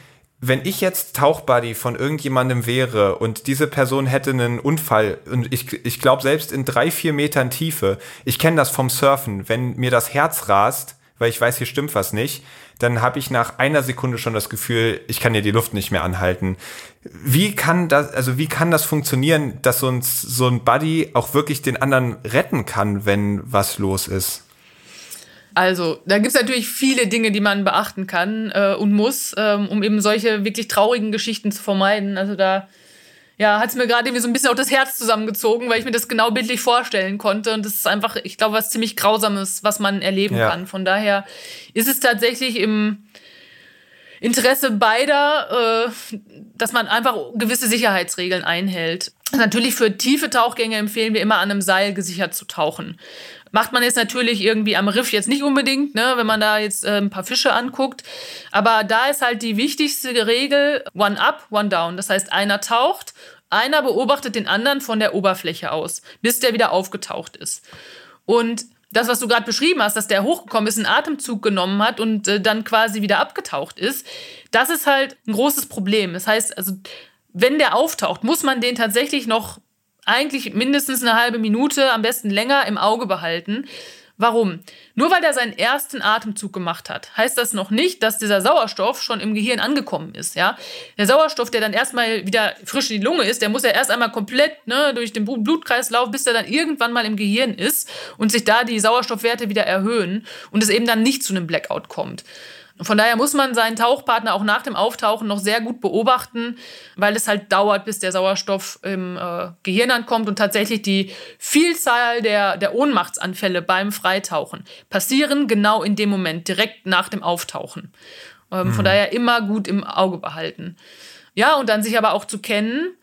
C: wenn ich jetzt Tauchbuddy von irgendjemandem wäre und diese Person hätte einen Unfall und ich, ich glaube selbst in drei, vier Metern Tiefe, ich kenne das vom Surfen, wenn mir das Herz rast, weil ich weiß, hier stimmt was nicht, dann habe ich nach einer Sekunde schon das Gefühl, ich kann hier die Luft nicht mehr anhalten. Wie kann das, also wie kann das funktionieren, dass so ein, so ein Buddy auch wirklich den anderen retten kann, wenn was los ist?
A: Also, da gibt es natürlich viele Dinge, die man beachten kann äh, und muss, ähm, um eben solche wirklich traurigen Geschichten zu vermeiden. Also da ja, hat es mir gerade irgendwie so ein bisschen auch das Herz zusammengezogen, weil ich mir das genau bildlich vorstellen konnte. Und das ist einfach, ich glaube, was ziemlich Grausames, was man erleben ja. kann. Von daher ist es tatsächlich im Interesse beider, äh, dass man einfach gewisse Sicherheitsregeln einhält. Natürlich für tiefe Tauchgänge empfehlen wir immer an einem Seil gesichert zu tauchen. Macht man jetzt natürlich irgendwie am Riff jetzt nicht unbedingt, ne, wenn man da jetzt äh, ein paar Fische anguckt. Aber da ist halt die wichtigste Regel one up, one down. Das heißt, einer taucht, einer beobachtet den anderen von der Oberfläche aus, bis der wieder aufgetaucht ist. Und das, was du gerade beschrieben hast, dass der hochgekommen ist, einen Atemzug genommen hat und äh, dann quasi wieder abgetaucht ist, das ist halt ein großes Problem. Das heißt, also, wenn der auftaucht, muss man den tatsächlich noch eigentlich mindestens eine halbe Minute, am besten länger im Auge behalten. Warum? Nur weil er seinen ersten Atemzug gemacht hat, heißt das noch nicht, dass dieser Sauerstoff schon im Gehirn angekommen ist, ja? Der Sauerstoff, der dann erstmal wieder frisch in die Lunge ist, der muss ja erst einmal komplett ne, durch den Blutkreislauf, bis der dann irgendwann mal im Gehirn ist und sich da die Sauerstoffwerte wieder erhöhen und es eben dann nicht zu einem Blackout kommt. Von daher muss man seinen Tauchpartner auch nach dem Auftauchen noch sehr gut beobachten, weil es halt dauert, bis der Sauerstoff im äh, Gehirn ankommt und tatsächlich die Vielzahl der, der Ohnmachtsanfälle beim Freitauchen passieren genau in dem Moment, direkt nach dem Auftauchen. Ähm, mhm. Von daher immer gut im Auge behalten. Ja, und dann sich aber auch zu kennen,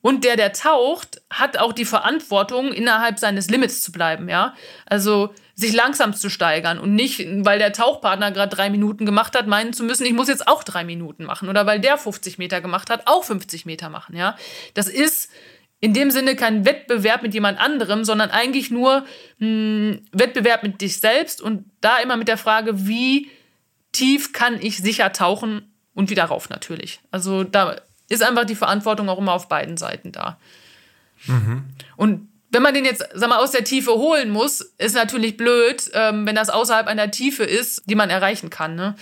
A: und der, der taucht, hat auch die Verantwortung, innerhalb seines Limits zu bleiben, ja. Also sich langsam zu steigern und nicht, weil der Tauchpartner gerade drei Minuten gemacht hat, meinen zu müssen, ich muss jetzt auch drei Minuten machen. Oder weil der 50 Meter gemacht hat, auch 50 Meter machen, ja. Das ist in dem Sinne kein Wettbewerb mit jemand anderem, sondern eigentlich nur ein Wettbewerb mit dich selbst und da immer mit der Frage, wie tief kann ich sicher tauchen und wieder rauf natürlich. Also da ist einfach die Verantwortung auch immer auf beiden Seiten da. Mhm. Und wenn man den jetzt, sag mal, aus der Tiefe holen muss, ist natürlich blöd, ähm, wenn das außerhalb einer Tiefe ist, die man erreichen kann. Ne?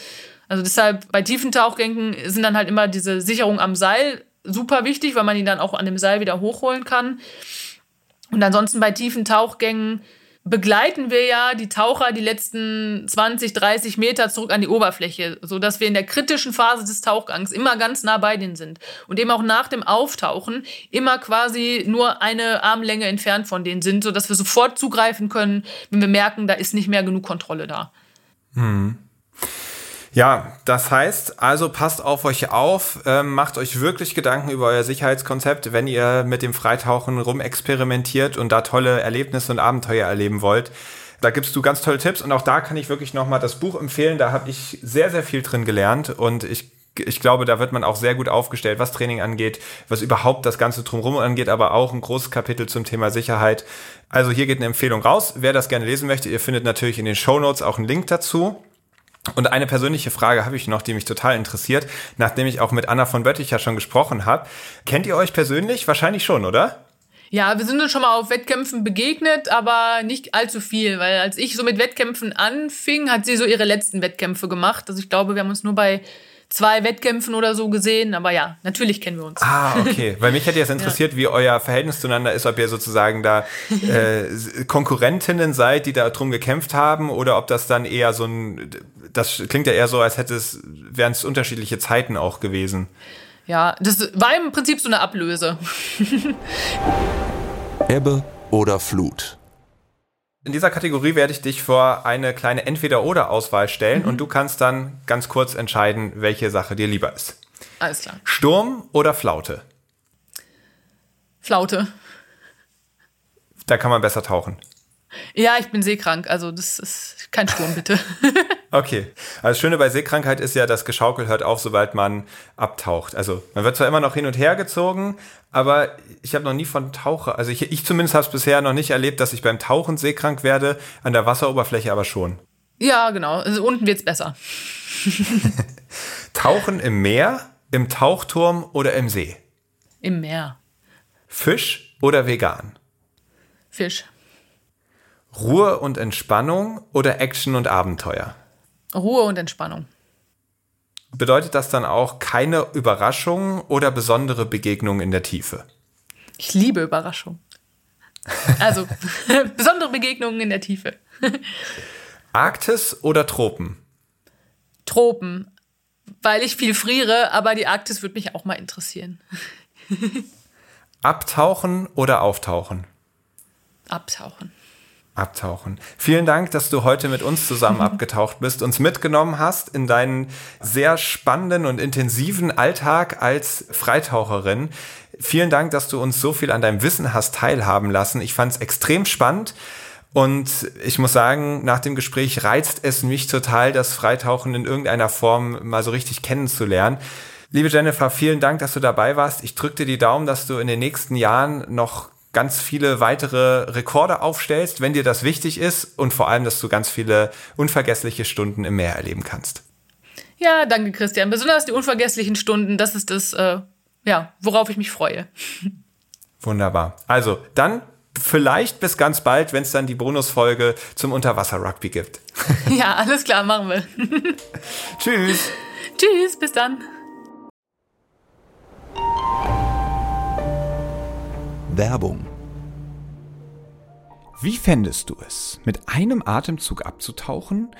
A: Also deshalb bei tiefen Tauchgängen sind dann halt immer diese Sicherung am Seil super wichtig, weil man ihn dann auch an dem Seil wieder hochholen kann. Und ansonsten bei tiefen Tauchgängen begleiten wir ja die Taucher die letzten 20, 30 Meter zurück an die Oberfläche, so dass wir in der kritischen Phase des Tauchgangs immer ganz nah bei denen sind und eben auch nach dem Auftauchen immer quasi nur eine Armlänge entfernt von denen sind, so dass wir sofort zugreifen können, wenn wir merken, da ist nicht mehr genug Kontrolle da.
C: Hm. Ja, das heißt, also passt auf euch auf, ähm, macht euch wirklich Gedanken über euer Sicherheitskonzept, wenn ihr mit dem Freitauchen rumexperimentiert und da tolle Erlebnisse und Abenteuer erleben wollt. Da gibst du ganz tolle Tipps und auch da kann ich wirklich nochmal das Buch empfehlen. Da habe ich sehr, sehr viel drin gelernt und ich ich glaube, da wird man auch sehr gut aufgestellt, was Training angeht, was überhaupt das Ganze drumherum angeht, aber auch ein großes Kapitel zum Thema Sicherheit. Also hier geht eine Empfehlung raus. Wer das gerne lesen möchte, ihr findet natürlich in den Show Notes auch einen Link dazu. Und eine persönliche Frage habe ich noch, die mich total interessiert, nachdem ich auch mit Anna von Bötticher schon gesprochen habe. Kennt ihr euch persönlich? Wahrscheinlich schon, oder?
A: Ja, wir sind uns schon mal auf Wettkämpfen begegnet, aber nicht allzu viel, weil als ich so mit Wettkämpfen anfing, hat sie so ihre letzten Wettkämpfe gemacht. Also ich glaube, wir haben uns nur bei zwei Wettkämpfen oder so gesehen, aber ja, natürlich kennen wir uns.
C: Ah, okay. Weil mich hätte jetzt interessiert, ja. wie euer Verhältnis zueinander ist, ob ihr sozusagen da äh, Konkurrentinnen seid, die da drum gekämpft haben, oder ob das dann eher so ein, das klingt ja eher so, als hätte es, wären es unterschiedliche Zeiten auch gewesen.
A: Ja, das war im Prinzip so eine Ablöse.
B: Ebbe oder Flut?
C: In dieser Kategorie werde ich dich vor eine kleine Entweder-Oder-Auswahl stellen mhm. und du kannst dann ganz kurz entscheiden, welche Sache dir lieber ist.
A: Alles klar.
C: Sturm oder Flaute?
A: Flaute.
C: Da kann man besser tauchen.
A: Ja, ich bin seekrank, also das ist kein Sturm, bitte.
C: okay. Also das Schöne bei Seekrankheit ist ja, das Geschaukel hört auf, sobald man abtaucht. Also man wird zwar immer noch hin und her gezogen, aber ich habe noch nie von Taucher, also ich, ich zumindest habe es bisher noch nicht erlebt, dass ich beim Tauchen seekrank werde, an der Wasseroberfläche aber schon.
A: Ja, genau. Also unten wird es besser.
C: Tauchen im Meer, im Tauchturm oder im See?
A: Im Meer.
C: Fisch oder vegan?
A: Fisch.
C: Ruhe und Entspannung oder Action und Abenteuer?
A: Ruhe und Entspannung.
C: Bedeutet das dann auch keine Überraschungen oder besondere Begegnungen in der Tiefe?
A: Ich liebe Überraschungen. Also besondere Begegnungen in der Tiefe.
C: Arktis oder Tropen?
A: Tropen, weil ich viel friere, aber die Arktis würde mich auch mal interessieren.
C: Abtauchen oder auftauchen?
A: Abtauchen
C: abtauchen. Vielen Dank, dass du heute mit uns zusammen abgetaucht bist, uns mitgenommen hast in deinen sehr spannenden und intensiven Alltag als Freitaucherin. Vielen Dank, dass du uns so viel an deinem Wissen hast teilhaben lassen. Ich fand es extrem spannend. Und ich muss sagen, nach dem Gespräch reizt es mich total, das Freitauchen in irgendeiner Form mal so richtig kennenzulernen. Liebe Jennifer, vielen Dank, dass du dabei warst. Ich drücke dir die Daumen, dass du in den nächsten Jahren noch ganz viele weitere Rekorde aufstellst, wenn dir das wichtig ist und vor allem, dass du ganz viele unvergessliche Stunden im Meer erleben kannst.
A: Ja, danke Christian. Besonders die unvergesslichen Stunden, das ist das, äh, ja, worauf ich mich freue.
C: Wunderbar. Also, dann vielleicht bis ganz bald, wenn es dann die Bonusfolge zum Unterwasser-Rugby gibt.
A: ja, alles klar, machen wir.
C: Tschüss.
A: Tschüss, bis dann.
B: Werbung.
D: Wie fändest du es, mit einem Atemzug abzutauchen,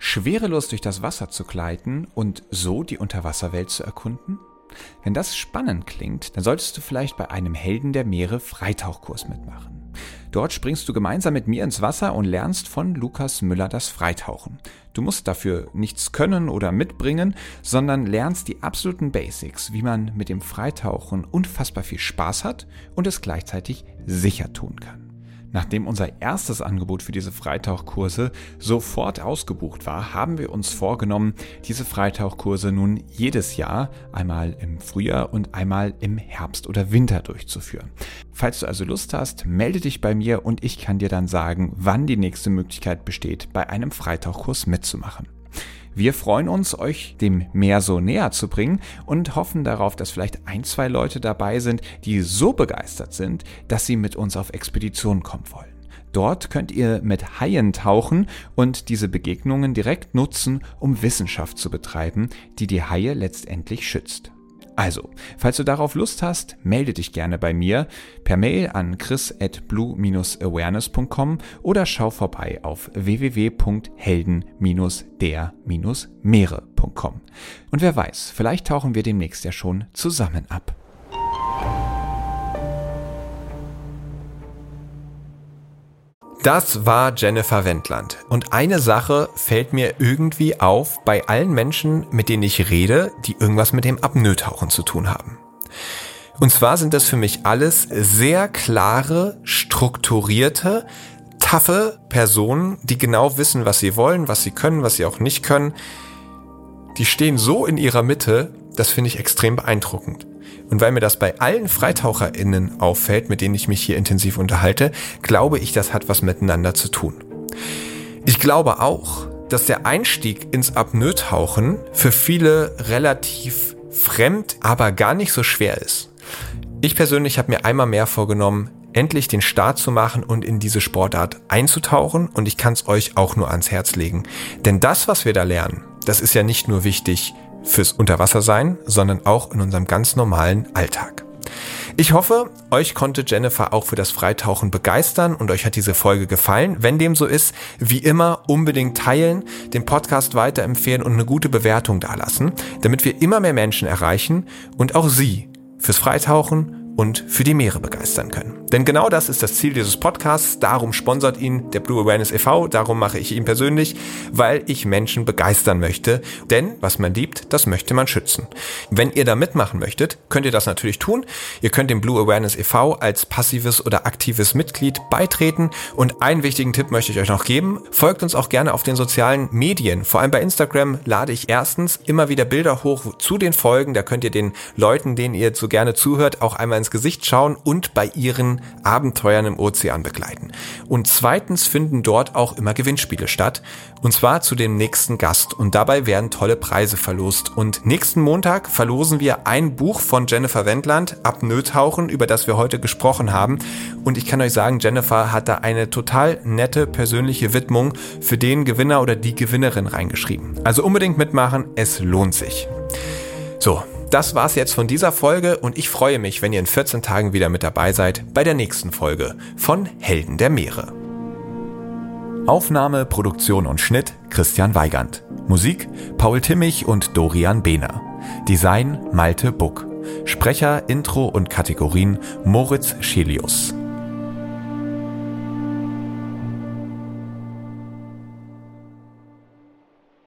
D: schwerelos durch das Wasser zu gleiten und so die Unterwasserwelt zu erkunden? Wenn das spannend klingt, dann solltest du vielleicht bei einem Helden der Meere Freitauchkurs mitmachen. Dort springst du gemeinsam mit mir ins Wasser und lernst von Lukas Müller das Freitauchen. Du musst dafür nichts können oder mitbringen, sondern lernst die absoluten Basics, wie man mit dem Freitauchen unfassbar viel Spaß hat und es gleichzeitig sicher tun kann. Nachdem unser erstes Angebot für diese Freitauchkurse sofort ausgebucht war, haben wir uns vorgenommen, diese Freitauchkurse nun jedes Jahr, einmal im Frühjahr und einmal im Herbst oder Winter durchzuführen. Falls du also Lust hast, melde dich bei mir und ich kann dir dann sagen, wann die nächste Möglichkeit besteht, bei einem Freitauchkurs mitzumachen. Wir freuen uns, euch dem Meer so näher zu bringen und hoffen darauf, dass vielleicht ein, zwei Leute dabei sind, die so begeistert sind, dass sie mit uns auf Expedition kommen wollen. Dort könnt ihr mit Haien tauchen und diese Begegnungen direkt nutzen, um Wissenschaft zu betreiben, die die Haie letztendlich schützt. Also, falls du darauf Lust hast, melde dich gerne bei mir per Mail an chris at blue-awareness.com oder schau vorbei auf www.helden-der-meere.com. Und wer weiß, vielleicht tauchen wir demnächst ja schon zusammen ab.
C: Das war Jennifer Wendland. Und eine Sache fällt mir irgendwie auf bei allen Menschen, mit denen ich rede, die irgendwas mit dem Apnoe-Tauchen zu tun haben. Und zwar sind das für mich alles sehr klare, strukturierte, taffe Personen, die genau wissen, was sie wollen, was sie können, was sie auch nicht können. Die stehen so in ihrer Mitte, das finde ich extrem beeindruckend. Und weil mir das bei allen FreitaucherInnen auffällt, mit denen ich mich hier intensiv unterhalte, glaube ich, das hat was miteinander zu tun. Ich glaube auch, dass der Einstieg ins Apnoe-Tauchen für viele relativ fremd, aber gar nicht so schwer ist. Ich persönlich habe mir einmal mehr vorgenommen, endlich den Start zu machen und in diese Sportart einzutauchen. Und ich kann es euch auch nur ans Herz legen. Denn das, was wir da lernen, das ist ja nicht nur wichtig fürs Unterwassersein, sondern auch in unserem ganz normalen Alltag. Ich hoffe, euch konnte Jennifer auch für das Freitauchen begeistern und euch hat diese Folge gefallen. Wenn dem so ist, wie immer unbedingt teilen, den Podcast weiterempfehlen und eine gute Bewertung dalassen, damit wir immer mehr Menschen erreichen und auch Sie fürs Freitauchen und für die Meere begeistern können. Denn genau das ist das Ziel dieses Podcasts. Darum sponsert ihn der Blue Awareness e.V., darum mache ich ihn persönlich, weil ich Menschen begeistern möchte. Denn was man liebt, das möchte man schützen. Wenn ihr da mitmachen möchtet, könnt ihr das natürlich tun. Ihr könnt dem Blue Awareness e.V. als passives oder aktives Mitglied beitreten. Und einen wichtigen Tipp möchte ich euch noch geben. Folgt uns auch gerne auf den sozialen Medien. Vor allem bei Instagram lade ich erstens immer wieder Bilder hoch zu den Folgen. Da könnt ihr den Leuten, denen ihr so gerne zuhört, auch einmal ins Gesicht schauen und bei ihren Abenteuern im Ozean begleiten. Und zweitens finden dort auch immer Gewinnspiele statt. Und zwar zu dem nächsten Gast. Und dabei werden tolle Preise verlost. Und nächsten Montag verlosen wir ein Buch von Jennifer Wendland, Apnoe-Tauchen, über das wir heute gesprochen haben. Und ich kann euch sagen, Jennifer hat da eine total nette persönliche Widmung für den Gewinner oder die Gewinnerin reingeschrieben. Also unbedingt mitmachen, es lohnt sich. So, das war's jetzt von dieser Folge und ich freue mich, wenn ihr in 14 Tagen wieder mit dabei seid bei der nächsten Folge von Helden der Meere. Aufnahme, Produktion und Schnitt Christian Weigand. Musik Paul Timmich und Dorian Behner. Design Malte Buck. Sprecher, Intro und Kategorien Moritz Schelius.